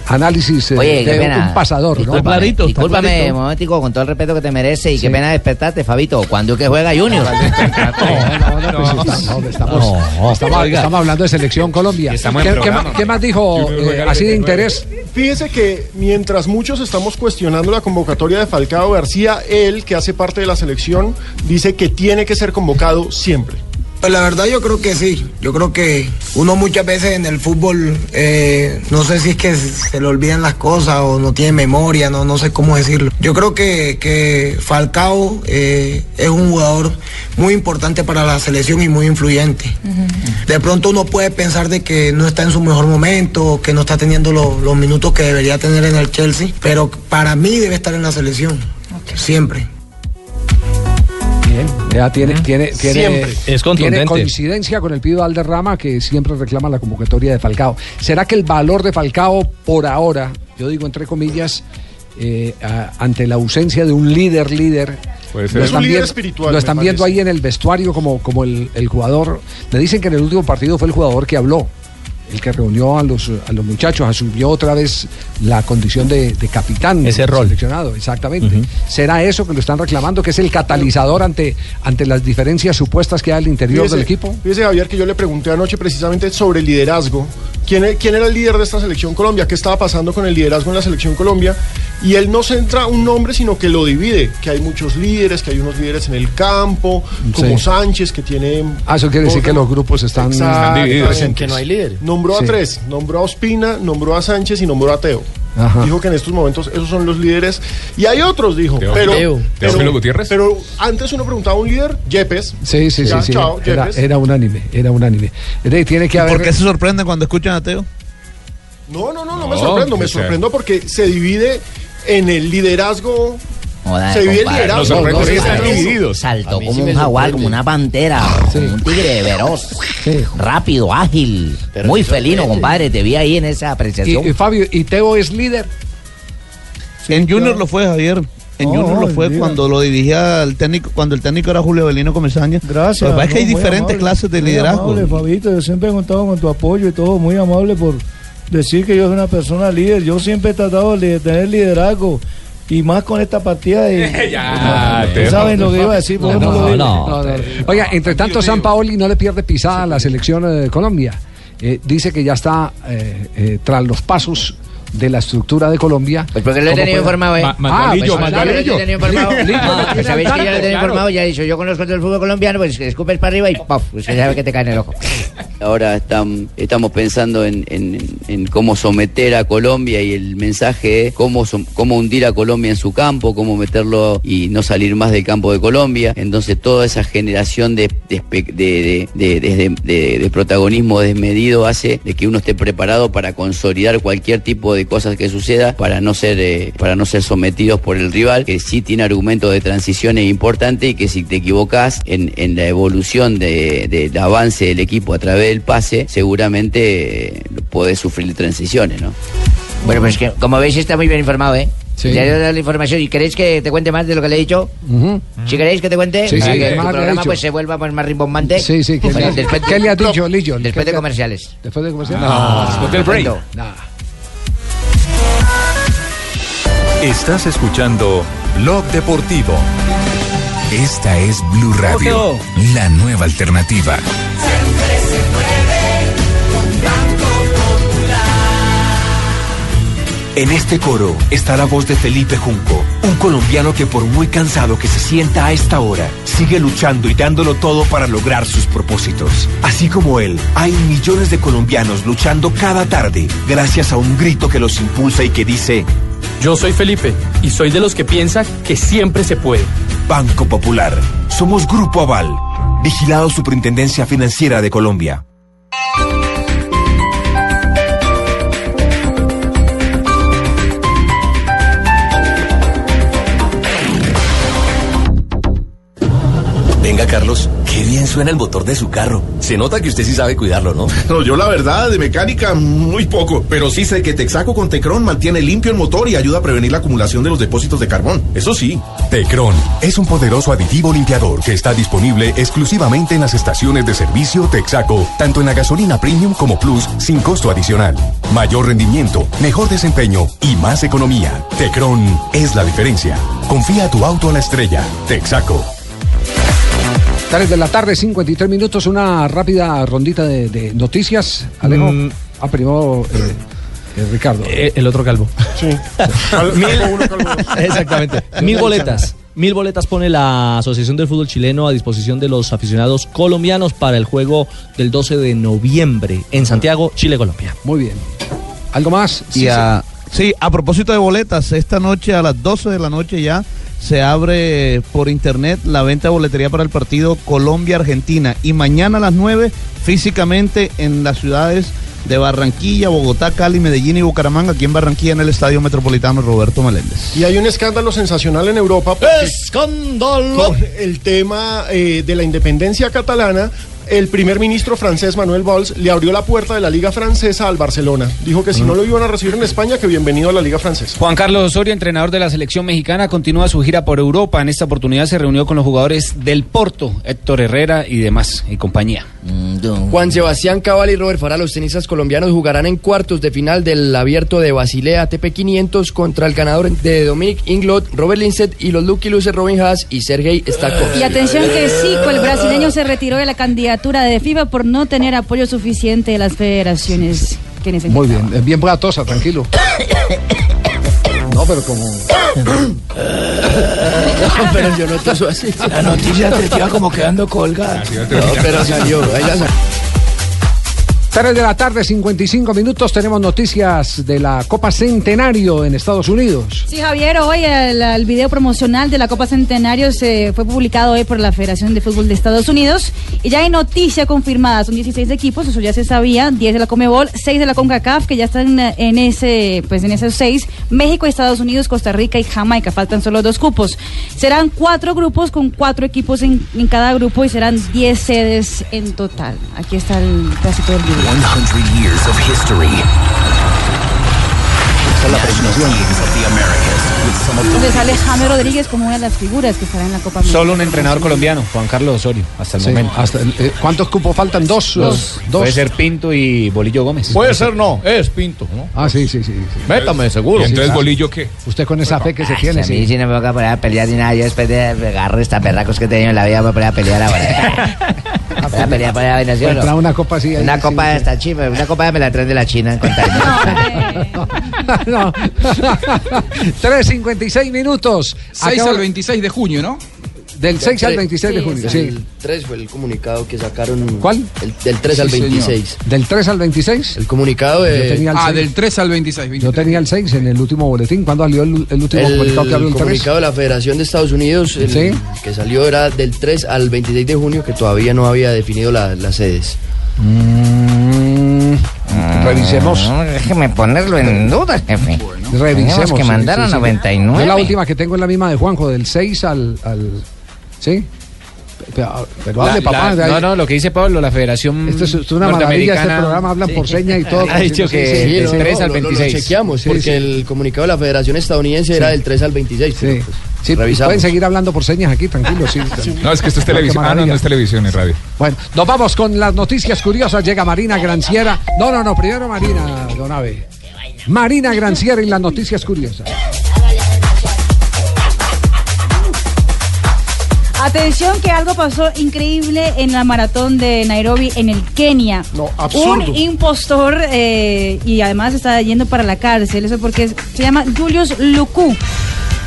análisis eh, Oye, de pena. un pasador, ¿no? Discúlpame, discúlpame, momentico, con todo el respeto que te merece y qué pena despertarte, Fabito. ¿Cuándo es que juega Junior? Estamos, hablando de selección Colombia. ¿Qué, más, qué más dijo eh, así de interés? Fíjese que mientras muchos estamos cuestionando la convocatoria de Falcao García, él, que hace parte de la selección, dice que tiene que ser convocado siempre. Pues la verdad yo creo que sí. Yo creo que uno muchas veces en el fútbol, eh, no sé si es que se le olvidan las cosas o no tiene memoria, no, no sé cómo decirlo. Yo creo que, que Falcao eh, es un jugador muy importante para la selección y muy influyente. De pronto uno puede pensar de que no está en su mejor momento, que no está teniendo lo- los minutos que debería tener en el Chelsea, pero para mí debe estar en la selección. Siempre. Bien, ya tiene, tiene, tiene, Siempre. Es contundente. tiene coincidencia con el pido Alderrama que siempre reclama la convocatoria de Falcao. ¿Será que el valor de Falcao por ahora, yo digo entre comillas, eh, a- ante la ausencia de un líder líder, Puede lo Es un líder viendo- espiritual, lo me están viendo parece. ahí en el vestuario como, como el, el jugador. Le dicen que en el último partido fue el jugador que habló. El que reunió a los, a los muchachos, asumió otra vez la condición de, de capitán. Ese rol. Seleccionado, exactamente. ¿Será eso que lo están reclamando, que es el catalizador ante, ante las diferencias supuestas que hay al interior Fíjese, del equipo? Fíjese, Javier, que yo le pregunté anoche precisamente sobre el liderazgo. ¿Quién, ¿Quién era el líder de esta selección Colombia? ¿Qué estaba pasando con el liderazgo en la selección Colombia? Y él no centra un nombre, sino que lo divide. Que hay muchos líderes, que hay unos líderes en el campo, como Sí. Sánchez, que tiene... Ah, eso quiere decir que los grupos están, Exactamente. Que no hay líderes. Nombró Sí. a tres. Nombró a Ospina, nombró a Sánchez y nombró a Teo. Ajá. Dijo que en estos momentos esos son los líderes. Y hay otros, dijo. Teo- pero, Teo. pero, Gutiérrez. pero antes uno preguntaba a un líder, Yepes. Sí, sí, Ya, sí. sí. chao, Era, unánime, era unánime. Tiene que ¿Y haber. ¿Por qué se sorprenden cuando escuchan a Teo? No, no, no, no me No, sorprendo. Me o sea- sorprendo porque se divide en el liderazgo. Joda, se divide el liderazgo. Nos sorprende No, no, que están divididos. Saltó como sí un jaguar, sorprende. como una pantera, como un tigre veloz, rápido, ágil, Pero muy felino, compadre. Te vi ahí en esa apreciación. Y, y Fabio, ¿y Teo es líder? en Junior lo fue, Javier. En Oh, Junior lo fue mira. cuando lo dirigía el técnico, cuando el técnico era Julio Belino Comesaña. Gracias. Lo que pasa es que hay diferentes amable, clases de muy liderazgo. amable, Fabito, yo siempre he contado con tu apoyo y todo, muy amable por decir que yo soy una persona líder. Yo siempre he tratado de tener liderazgo y más con esta partida de... Ya, ¿Ustedes saben lo que iba a decir? ¿Por qué no, no, no. Oiga, entre tanto, San Paoli no le pierde pisada a la selección eh, de Colombia. Eh, dice que ya está eh, eh, tras los pasos de la estructura de Colombia. Pues porque lo he ¿Cómo tenido informado, ¿eh? Ah, pues, ¿Sabéis que yo lo tenía informado? Lindo, Ah, ¿Sabéis que yo lo tenía claro. informado? Ya he dicho, yo conozco el fútbol colombiano, pues escupes para arriba y. Pues ya sabe que te cae en el ojo. Ahora están, estamos pensando en, en- en cómo someter a Colombia y el mensaje es cómo, cómo hundir a Colombia en su campo, cómo meterlo y no salir más del campo de Colombia. Entonces toda esa generación de, de, espe- de- de- de- de- de- de protagonismo desmedido hace de que uno esté preparado para consolidar cualquier tipo de cosas que suceda para no ser, eh, para no ser sometidos por el rival, que sí tiene argumentos de transición importante y que si te equivocas en, en la evolución de- del avance del equipo a través del pase, seguramente eh, podés sufrir transiciones, ¿no? Bueno, pues que, como veis, está muy bien informado, ¿eh? Sí. Ya le he dado la información. ¿Y queréis que te cuente más de lo que le he dicho? ¿Si queréis que te cuente? Sí, Para sí, que ¿qué tu más ha programa pues, se vuelva pues, más rimbombante. Sí, sí, ¿qué, le, después- ¿qué le has dicho, Lillo? Después de comerciales. Después de comerciales. Ah, después del break. Nah. Estás escuchando Blog Deportivo. Esta es Blue Radio, la nueva alternativa. En este coro está la voz de Felipe Junco, un colombiano que por muy cansado que se sienta a esta hora, sigue luchando y dándolo todo para lograr sus propósitos. Así como él, hay millones de colombianos luchando cada tarde gracias a un grito que los impulsa y que dice, Yo soy Felipe y soy de los que piensa que siempre se puede. Banco Popular, somos Grupo Aval, vigilado Superintendencia Financiera de Colombia. Venga, Carlos, qué bien suena el motor de su carro. Se nota que usted sí sabe cuidarlo, ¿no? No, yo la verdad, de mecánica, muy poco. Pero sí sé que Texaco con Tecron mantiene limpio el motor y ayuda a prevenir la acumulación de los depósitos de carbón. Eso sí. Tecron es un poderoso aditivo limpiador que está disponible exclusivamente en las estaciones de servicio Texaco, tanto en la gasolina premium como plus, sin costo adicional. Mayor rendimiento, mejor desempeño y más economía. Tecron es la diferencia. Confía tu auto a la estrella. Texaco. 3 de la tarde, 53 minutos, una rápida rondita de, de noticias. Alejo. Mm. Ah, primero eh, eh, Ricardo. Eh, el otro calvo. Sí. Exactamente. Mil boletas. Mil boletas pone la Asociación del Fútbol Chileno a disposición de los aficionados colombianos para el juego del 12 de noviembre en Santiago, Chile-Colombia. Muy bien. ¿Algo más? Y a, sí, a propósito de boletas, esta noche a las 12 de la noche ya se abre por internet la venta de boletería para el partido Colombia-Argentina y mañana a las 9 físicamente en las ciudades de Barranquilla, Bogotá, Cali, Medellín y Bucaramanga, aquí en Barranquilla en el Estadio Metropolitano Roberto Meléndez. Y hay un escándalo sensacional en Europa. ¡Escándalo! Con el tema eh, de la independencia catalana. El primer ministro francés Manuel Valls le abrió la puerta de la Liga Francesa al Barcelona. Dijo que si no lo iban a recibir en España, que bienvenido a la Liga Francesa. Juan Carlos Osorio, entrenador de la selección mexicana, continúa su gira por Europa. En esta oportunidad se reunió con los jugadores del Porto, Héctor Herrera y demás, y compañía. Juan Sebastián Cabal y Robert Farah, los tenistas colombianos, jugarán en cuartos de final del abierto de Basilea ATP 500 contra el ganador de Dominic Inglot, Robert Lindstedt y los Lucky Luces Robin Haas y Sergei Stakov. Y atención que Zico, el brasileño, se retiró de la candidatura de FIFA por no tener apoyo suficiente de las federaciones que necesitan. Muy bien, eh, bien platosa, tranquilo. No, pero como. pero yo no toso así. La noticia te iba como quedando colgada. No, pero salió, ella salió. 3 de la tarde, 55 minutos, tenemos noticias de la Copa Centenario en Estados Unidos. Sí, Javier, hoy el, video promocional de la Copa Centenario se fue publicado hoy por la Federación de Fútbol de Estados Unidos y ya hay noticia confirmada, son 16 equipos, eso ya se sabía, 10 de la Comebol, 6 de la CONCACAF, que ya están en ese, pues en esos 6, México, Estados Unidos, Costa Rica y Jamaica, faltan solo dos cupos. Serán cuatro grupos con cuatro equipos en, en cada grupo y serán 10 sedes en total. Aquí está el pedacito del video. 100 years of history. National Games of the Americas with some of the Donde sale Jaime Rodríguez como una de las figuras que estará en la Copa América. Solo un entrenador colombiano, Juan Carlos Osorio, hasta el Sí, momento. hasta eh, ¿Cuántos cupos faltan? Dos. Dos. dos. Puede ser Pinto y Bolillo Gómez. Puede ser, no, es Pinto, ¿no? Ah, sí, sí, sí. sí. Métame, seguro. ¿Y entonces Bolillo qué? Usted con esa fe que se tiene, a mí sí. si no me voy a poner a pelear ni nada, yo después de agarrar estas perracos que he tenido en la vida me voy a poner a pelear ahora. Voy a pelear por la vaina, ¿sí o no? Entra una copa así. ahí, Una copa de esta chiva, una copa me la traen de la China en no. 3.56 minutos. 6 Acabo- al 26 de junio, ¿no? Del 6 al 26 de junio, sí. El 3 fue el comunicado que sacaron. ¿Cuál? El, del 3 al Sí, señor. 26. ¿Del 3 al 26? El comunicado de. Yo tenía el Ah, seis. del 3 al 26. Yo tenía el 6 en el último boletín. ¿Cuándo salió el, el último El comunicado que abrió el 3? comunicado de la Federación de Estados Unidos, el Sí. que salió era del 3 al 26 de junio, que todavía no había definido la- las sedes. Mm, revisemos. Déjeme ponerlo en duda, jefe. Revisemos. Tenemos que sí, mandar sí, a sí. 99. Yo la última que tengo es la misma de Juanjo, del 6 al. al ¿Sí? Pero, pero hable, La- papá. la- no, no, lo que dice Pablo, la Federación. Esto es, es una maravilla, este programa hablan por seña y todo. Ha dicho que Sí, sí, del sí, 3 al lo- lo- lo 26. chequeamos, Sí, porque sí. el comunicado de la Federación Estadounidense Sí. era del 3 al 26. pero, Sí. pues, Sí, revisamos. pueden seguir hablando por señas aquí, tranquilos. Sí, No, es que esto es Qué televisión. Ah, no, no es televisión, es radio. Bueno, nos vamos con las noticias curiosas. Llega Marina Granciera. No, no, no, primero Marina, don Abe. Marina Granciera y las noticias curiosas. Atención que algo pasó increíble en la maratón de Nairobi en el Kenia. No, absurdo. Un impostor eh, y además está yendo para la cárcel. Eso porque se llama Julius Luku.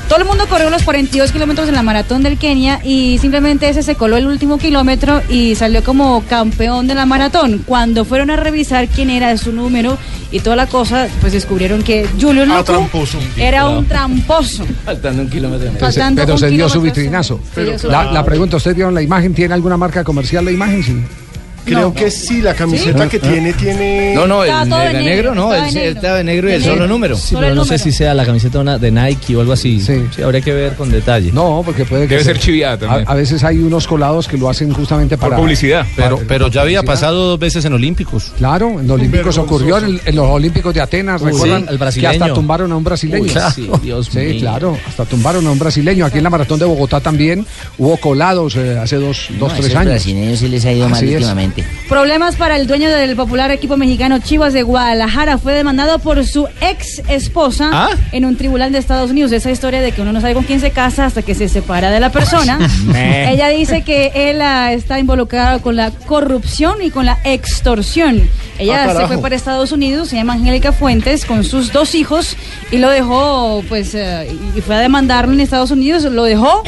Todo el mundo corrió los 42 kilómetros en la maratón del Kenia y simplemente ese se coló el último kilómetro y salió como campeón de la maratón. Cuando fueron a revisar quién era su número y toda la cosa, pues descubrieron que Julius Ah, tramposo. era un tramposo. Faltando un kilómetro. Pero se, Faltando pero un se dio su vitrinazo. La, la pregunta, ¿usted vio la imagen? ¿Tiene alguna marca comercial la imagen? Sí. Creo que sí, la camiseta ¿Sí? que tiene, tiene... No, no, el, todo de negro, negro, no, el, de el negro. estaba de negro y el De solo negro. número. Sí, pero no sé si sea la camiseta una- de Nike o algo así. Sí. habría que ver con detalle. No, porque puede que Debe sea- ser chiviada también. A, a veces hay unos colados que lo hacen justamente para Pero, pero ya había publicidad. pasado dos veces en Olímpicos. Claro, en los Olímpicos ocurrió, en, en los Olímpicos de Atenas, Uy, recuerdan sí, el que brasileño. hasta tumbaron a un brasileño. Uy, Claro. sí, Dios Sí, mío. claro, hasta tumbaron a un brasileño. Aquí en la Maratón de Bogotá también hubo colados eh, hace dos, dos tres años. brasileños sí les ha ido mal Así es. últimamente. Problemas para el dueño del popular equipo mexicano Chivas de Guadalajara. Fue demandado por su ex esposa ¿Ah? en un tribunal de Estados Unidos. Esa historia de que uno no sabe con quién se casa hasta que se separa de la persona. Ella dice que él ah, está involucrado con la corrupción y con la extorsión. Ella Ah, se fue para Estados Unidos, se llama Angélica Fuentes, con sus dos hijos y lo dejó, pues, eh, y fue a demandarlo en Estados Unidos, lo dejó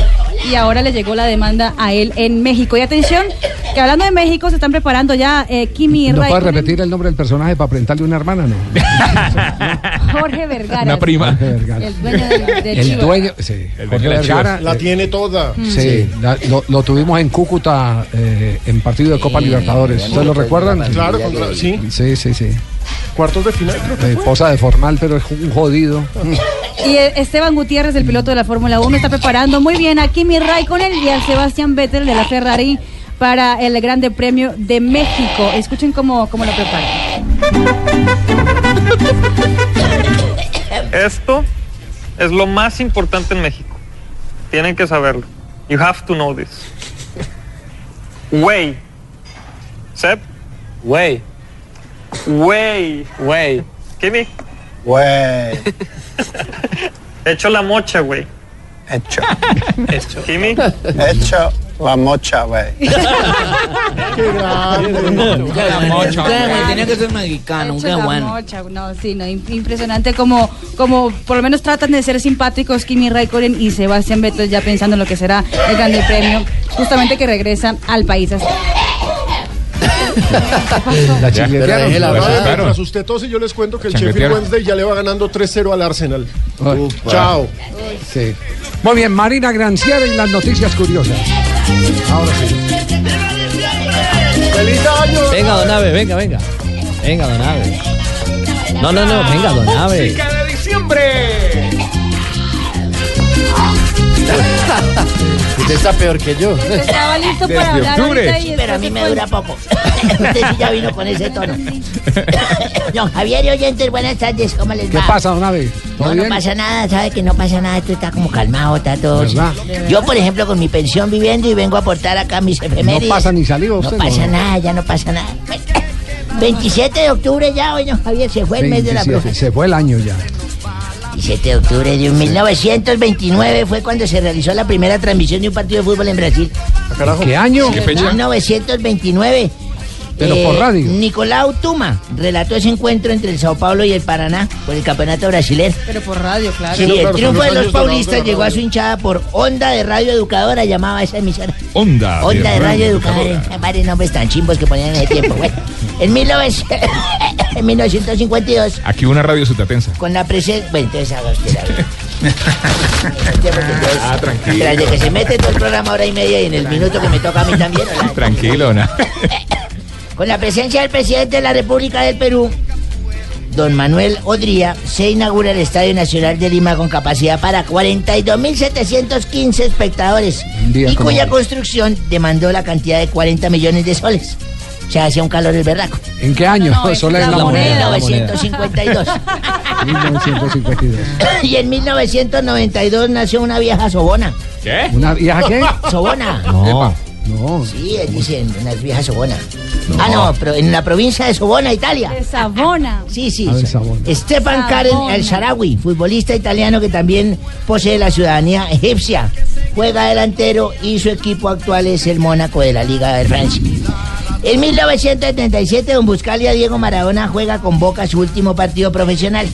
y ahora le llegó la demanda a él en México. Y atención, que hablando de México, se están preparando ya eh, Kimi ¿No puedes repetir el nombre del personaje para presentarle una hermana? No. Jorge Vergara. Una prima. Jorge Vergara. El dueño de, de El dueño, sí, El Jorge dueño de. La eh, tiene toda. Sí, la- lo, lo tuvimos en Cúcuta eh, en partido de Copa Libertadores. ¿Ustedes lo recuerdan? Claro, contra- sí. Sí, sí, sí. Cuartos de final, creo que fue. Esposa de formal, pero es un jodido. Y eh, Esteban Gutiérrez, el piloto de la Fórmula 1, está preparando muy bien a Kimi Raikkonen y al Sebastián Vettel de la Ferrari para el Grande Premio de México. Escuchen cómo, cómo lo preparan. Esto es lo más importante en México. Tienen que saberlo. You have to know this. Way. Sep. Way. Way. Way. Kimi. Güey. Hecho la mocha, güey. Hecho. Hecho. Kimi. Hecho la mocha, güey. Qué grande. Tenía que ser mexicano, un la mocha, no, sí, no, im- impresionante como, como por lo menos tratan de ser simpáticos Kimi Raikkonen y Sebastián Vettel ya pensando en lo que será el Grande Premio, justamente que regresa al país. La Ya, chingletearon. usted tose, yo les cuento que el Sheffield. Wednesday ya le va ganando 3-0 al Arsenal. Ay, Chao. Sí. Muy bien, Marina Granciera y las noticias curiosas. Ahora sí. ¡Feliz año! Venga, don Ave, venga, venga. Venga, don Ave. No, no, no, venga, don Ave. ¡Música de diciembre! Usted está peor que yo. Estaba listo para hablar ahorita y Pero a mí me dura poco. Usted sí ya vino con ese tono. Don Javier y oyentes, buenas tardes, ¿cómo les ¿Qué va? pasa, don Ave? ¿Todo No, no pasa nada, sabe que no pasa nada, esto está como calmado, está todo. ¿Verdad? Yo, por ejemplo, con mi pensión viviendo y vengo a aportar acá mis efemérides. No pasa ni saliva usted. No pasa nada, ya no pasa nada. 27 de octubre ya, oye, don Javier, se fue el mes de la 27, bruja. Se fue el año ya. 17 de octubre de 1929 fue cuando se realizó la primera transmisión de un partido de fútbol en Brasil. ¿Qué año? ¿Qué fecha? 1929. Pero por radio. Nicolau Tuma relató ese encuentro entre el Sao Paulo y el Paraná por el campeonato brasileño. Pero por radio, claro. Sí, el triunfo de los paulistas llegó a su hinchada por Onda de Radio Educadora, llamaba esa emisora. Onda. Onda de Radio Educadora. Varios nombres tan chimbos que ponían en ese tiempo. Bueno, en, 1900 en 1952, Aquí una radio sutatensa. con la presencia... Bueno, entonces haga usted la Ah, tranquilo. Tras de que se mete todo el programa hora y media y en el minuto que me toca a mí también. Tranquilo, ¿no? Con la presencia del presidente de la República del Perú, don Manuel Odría, se inaugura el Estadio Nacional de Lima con capacidad para 42.715 espectadores y cuya hoy. construcción demandó la cantidad de 40 millones de soles. O sea, hacía un calor el berraco. ¿En qué año? Solo es la moneda. 1952. 1952. y en 1992 nació una vieja sobona. ¿Qué? ¿Una vieja qué? Sobona. No. No. Sí, dicen una vieja sobona. Ah, no, pero en la provincia de Sobona, Italia. De Savona. Sí, sí. A ver, Sabona. Stefan Sabona. Karen El Sharawi, futbolista italiano que también posee la ciudadanía egipcia. Juega delantero y su equipo actual es el Mónaco de la Liga de Francia. En 1977, don Buscalia Diego Maradona juega con Boca su último partido profesional.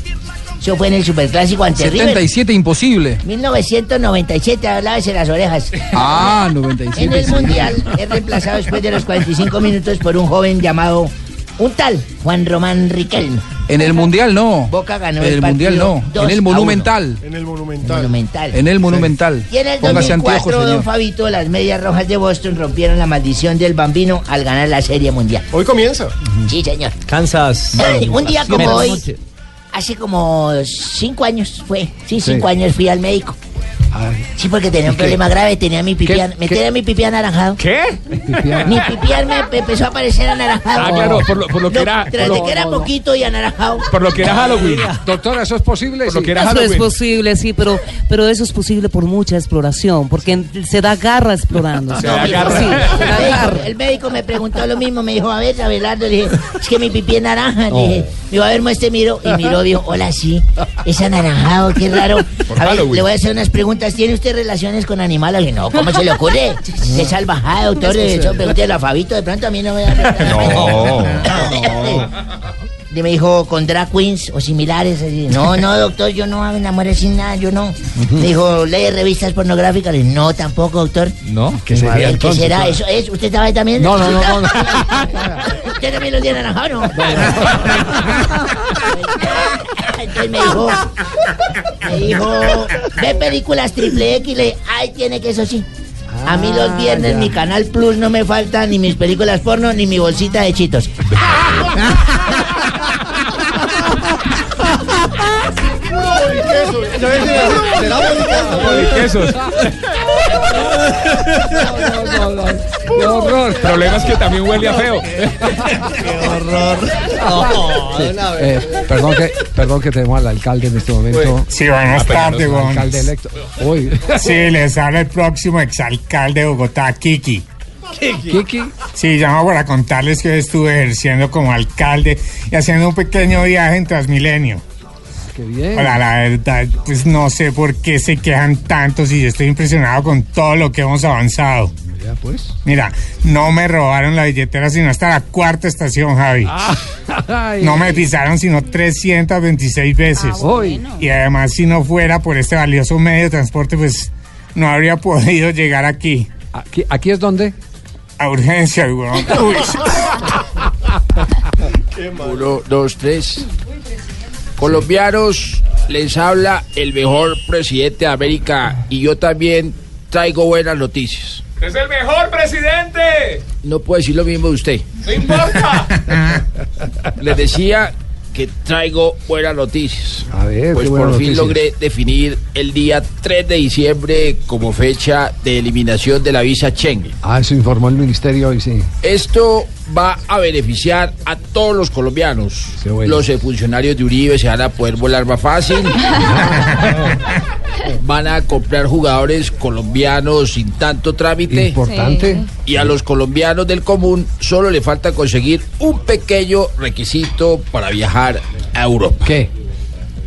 Eso fue en el Superclásico ante River. 77 imposible. 1997, hablabas en las orejas. Ah, En 97. el sí. Mundial es reemplazado después de los 45 minutos por un joven llamado un tal Juan Román Riquelme. En el Mundial no. Boca ganó En el el Mundial no. En el a uno. Monumental. En el Monumental. Monumental. En el Monumental. Y en el Póngase 2004, anteojos, don. Fabito, las medias rojas de Boston rompieron la maldición del bambino al ganar la Serie Mundial. Hoy comienza. Sí, señor. Kansas. Un día como hoy, noche. Hace como cinco años fue. Sí, Sí. cinco años fui al médico. Sí, porque tenía un problema grave, tenía mi pipí, ¿Qué? me ¿Qué? tenía mi pipí anaranjado. ¿Qué? Mi pipí me empezó a parecer anaranjado. Ah, claro, por lo, por lo que era. Tras de que era poquito y anaranjado. Por lo que era Halloween. Doctora, ¿eso es posible? Por lo que era Eso es posible, sí, pero, pero eso es posible por mucha exploración, porque se da garra explorando. Se da garra. Sí, se da El médico, garra. el médico me preguntó lo mismo, me dijo, a ver, Abelardo, le dije, es que mi pipí es naranja, le dije, me dijo, a ver, muestre, miro, y miró, dijo, hola, sí, es anaranjado, qué raro. Por A ver, Halloween. le voy a hacer unas preguntas, ¿tiene usted relaciones con animales? No, ¿cómo se le ocurre? Qué salvajada, doctor, eso pregúntele a Fabito, de pronto a mí no me va a... Y me dijo, con drag queens o similares. así. No, no, doctor, yo no me enamoré sin nada, yo no. Me dijo, ¿lee revistas pornográficas? Le dije, no, tampoco, doctor. ¿No? ¿Qué A sería ver, ¿Qué entonces? será? Claro. ¿Eso es? ¿Usted estaba ahí también? No, no, no, no, no. ¿Usted también lo tiene naranjado, no? Entonces me dijo, me dijo, ve películas triple X, le dije, ay, tiene que eso sí. A mí los viernes ya. mi canal Plus no me faltan ni mis películas porno ni mi bolsita de chitos. Poliquesos. No, no, no. Qué horror. El problema es que también huele a feo. Eh, perdón, que, perdón que tenemos al alcalde en este momento. Sí, buenas tardes, alcalde electo. Uy. Sí, les habla el próximo exalcalde de Bogotá, Kiki. Kiki. Sí, llamo para contarles que hoy estuve ejerciendo como alcalde y haciendo un pequeño viaje en Transmilenio. Qué bien. Hola, la verdad, pues no sé por qué se quejan tanto si yo estoy impresionado con todo lo que hemos avanzado. Ya, pues. Mira, no me robaron la billetera sino hasta la cuarta estación, Javi. Ay. No me pisaron sino 326 veces. Uy. Y además, si no fuera por este valioso medio de transporte, pues no habría podido llegar aquí. Aquí, aquí es donde. A urgencia, weón. Uy. Uno, dos, tres. Colombianos, les habla el mejor presidente de América y yo también traigo buenas noticias. ¡Es el mejor presidente! No puedo decir lo mismo de usted. ¡No importa! Les decía que traigo buenas noticias. A ver, Pues por fin noticias. logré definir el día 3 de diciembre como fecha de eliminación de la visa Schengen. Ah, eso informó el ministerio hoy, sí. Esto va a beneficiar a todos los colombianos. Bueno. Los funcionarios de Uribe se van a poder volar más fácil. van a comprar jugadores colombianos sin tanto trámite. Importante. Y a los colombianos del común solo le falta conseguir un pequeño requisito para viajar a Europa. ¿Qué?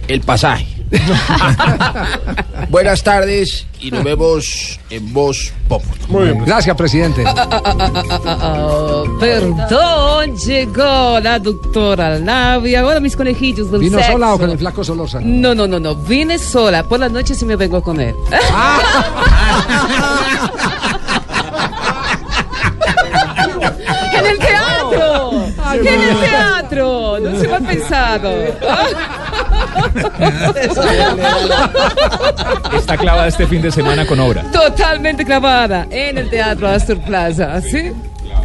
El pasaje. Buenas tardes y nos vemos en Voz Popular. Muy bien. Gracias, presidente. Ah, perdón, llegó la doctora Labia. Hola, mis conejillos del ¿Vino sexo. sola o con el flaco Solórzano? No, no, no, no. Vine sola. Por la noche sí me vengo con él. ¡En el teatro! ¡En el teatro! No se me ha pensado. Está clavada este fin de semana con obra. Totalmente clavada en el Teatro Astor Plaza, ¿sí?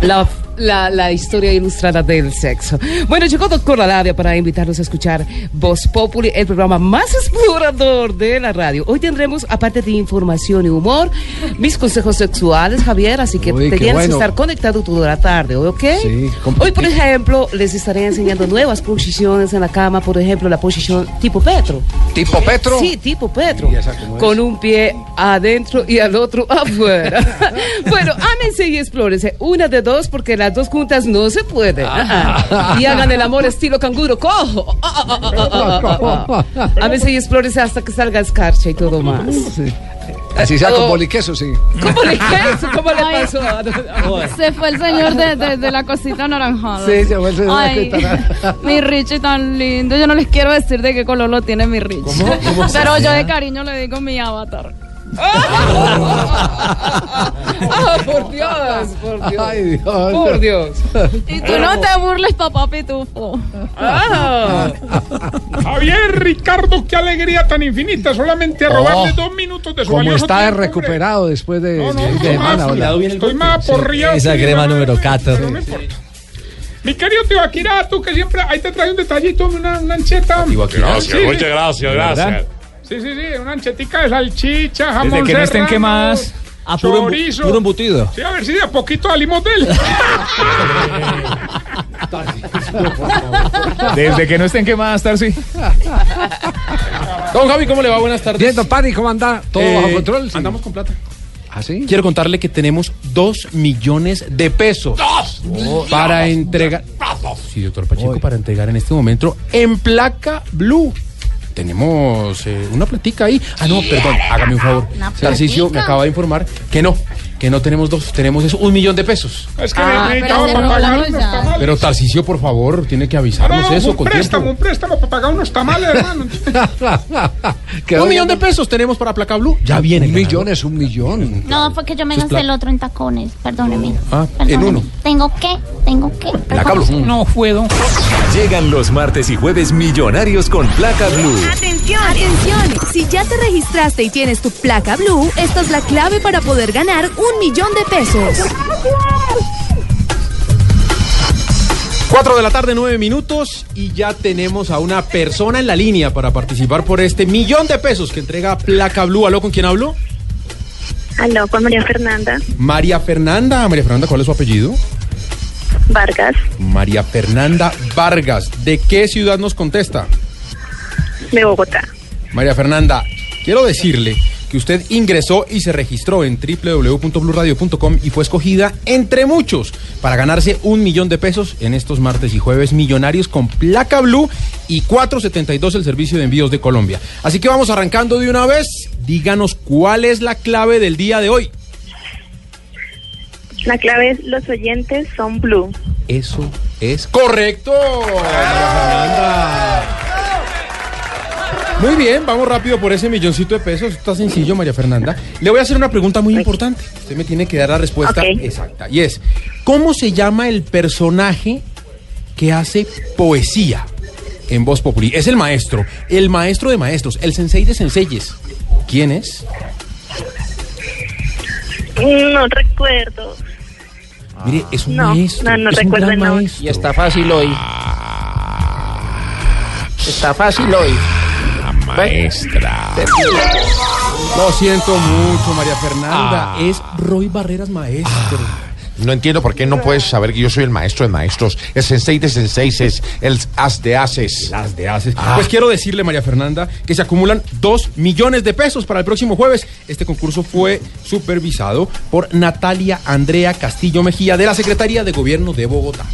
La, la, la historia ilustrada del sexo. Bueno, llegó Doctor Labia para invitarnos a escuchar Voz Populi, el programa más explorador de la radio. Hoy tendremos, aparte de información y humor, mis consejos sexuales, Javier, así que Uy, qué tenías bueno. que estar conectado toda la tarde, ¿ok? Sí, Hoy, por ejemplo, les estaré enseñando nuevas posiciones en la cama, por ejemplo, la posición tipo Petro. ¿Tipo Petro? Sí, tipo Petro. Con un pie adentro y al otro afuera. bueno, ámense y explórense. Una de dos, porque las dos juntas no se puede. Ah. Y hagan el amor estilo canguro. ¡Cojo! Ah. Ámense y explórense hasta que salga escarcha y todo más. Así sea con Oh. boliqueso, sí. ¿Cómo le, ¿Cómo le pasó? Se fue el señor de, de- de la cosita anaranjada. Sí, se fue el señor de la cosita anaranjada. Mi Richie tan lindo. Yo no les quiero decir de qué color lo tiene mi Richie. ¿Cómo? ¿Cómo se Pero yo de cariño le digo mi avatar. Ah, por Dios, por Dios. Ay, Dios. Por Dios. Y tú no te burles, papá Pitufo. Ah. Javier Ricardo, qué alegría tan infinita. Solamente robarle dos minutos de su Como está tiempo, hombre. recuperado después de, No, no, de- más-. Estoy más aporreado. Esa que- crema número 14. No me importa. Mi querido Tibaquirá, tú que siempre ahí te trae un detallito, una, una ancheta. Gracias, Sí, muchas sí. gracias, ¿Verdad? gracias. Sí, sí, sí, una anchetica de salchicha, jamón Desde que no estén serrano, quemadas. Ah, puro, embu- chorizo. puro embutido. Sí, a ver si de a poquito salimos de él. Desde que no estén quemadas, Tarsi. Don Javi, ¿cómo le va? Buenas tardes. Bien, don Pani, ¿cómo anda? ¿Todo Eh, bajo control? Sí. Andamos con plata. ¿Ah, sí? Quiero contarle que tenemos dos millones de pesos para entregar. Sí, doctor Pacheco, para entregar en este momento en placa blue. Tenemos eh, una platica ahí. Ah, no, perdón, hágame un favor. ¿Una Tarcicio me acaba de informar que no, que no tenemos dos, tenemos es un millón de pesos. Es que Ah, necesitaba pero se para pagar unos ya. tamales. Pero Tarcicio, por favor, tiene que avisarnos no, eso un con préstamo, tiempo. un préstamo para pagar unos tamales, hermano. Un millón de pesos tenemos para placa blue. Ya viene. Un millón es un millón. No, fue que yo me Sus gasté pla- el otro en tacones. Perdóneme. Ah, en Perdóneme. uno. Tengo que, tengo que. Placa blue. No puedo. Llegan los martes y jueves millonarios con placa blue. Atención, atención. Si ya te registraste y tienes tu placa blue, esta es la clave para poder ganar un millón de pesos. 4 de la tarde, 9 minutos y ya tenemos a una persona en la línea para participar por este millón de pesos que entrega Placa Blue. ¿Aló? ¿Con quién hablo? Aló, con María Fernanda María Fernanda. María Fernanda, ¿cuál es su apellido? Vargas, María Fernanda Vargas. ¿De qué ciudad nos contesta? De Bogotá. María Fernanda, quiero decirle que usted ingresó y se registró en www.bluradio.com y fue escogida entre muchos para ganarse un millón de pesos en estos martes y jueves millonarios con placa blue y 472 el servicio de envíos de Colombia. Así que vamos arrancando de una vez. Díganos cuál es la clave del día de hoy. La clave es los oyentes son blue. Eso es correcto. María Fernanda. Muy bien, vamos rápido por ese milloncito de pesos. Está sencillo, María Fernanda. Le voy a hacer una pregunta muy importante. Usted me tiene que dar la respuesta exacta. Y es, ¿cómo se llama el personaje que hace poesía en Voz Populi? Es el maestro, el maestro de maestros, el sensei de senseyes. ¿Quién es? No recuerdo. Mire, es un No, maestro. no, no es un recuerdo gran maestro. Y está fácil hoy. Está fácil hoy. Maestra. Lo siento mucho, María Fernanda. Ah. Es Roy Barreras Maestro. No entiendo por qué no puedes saber que yo soy el maestro de maestros, el sensei de senseis, el as de haces. Las de haces. Pues quiero decirle, María Fernanda, que se acumulan dos millones de pesos para el próximo jueves. Este concurso fue supervisado por Natalia Andrea Castillo Mejía de la Secretaría de Gobierno de Bogotá.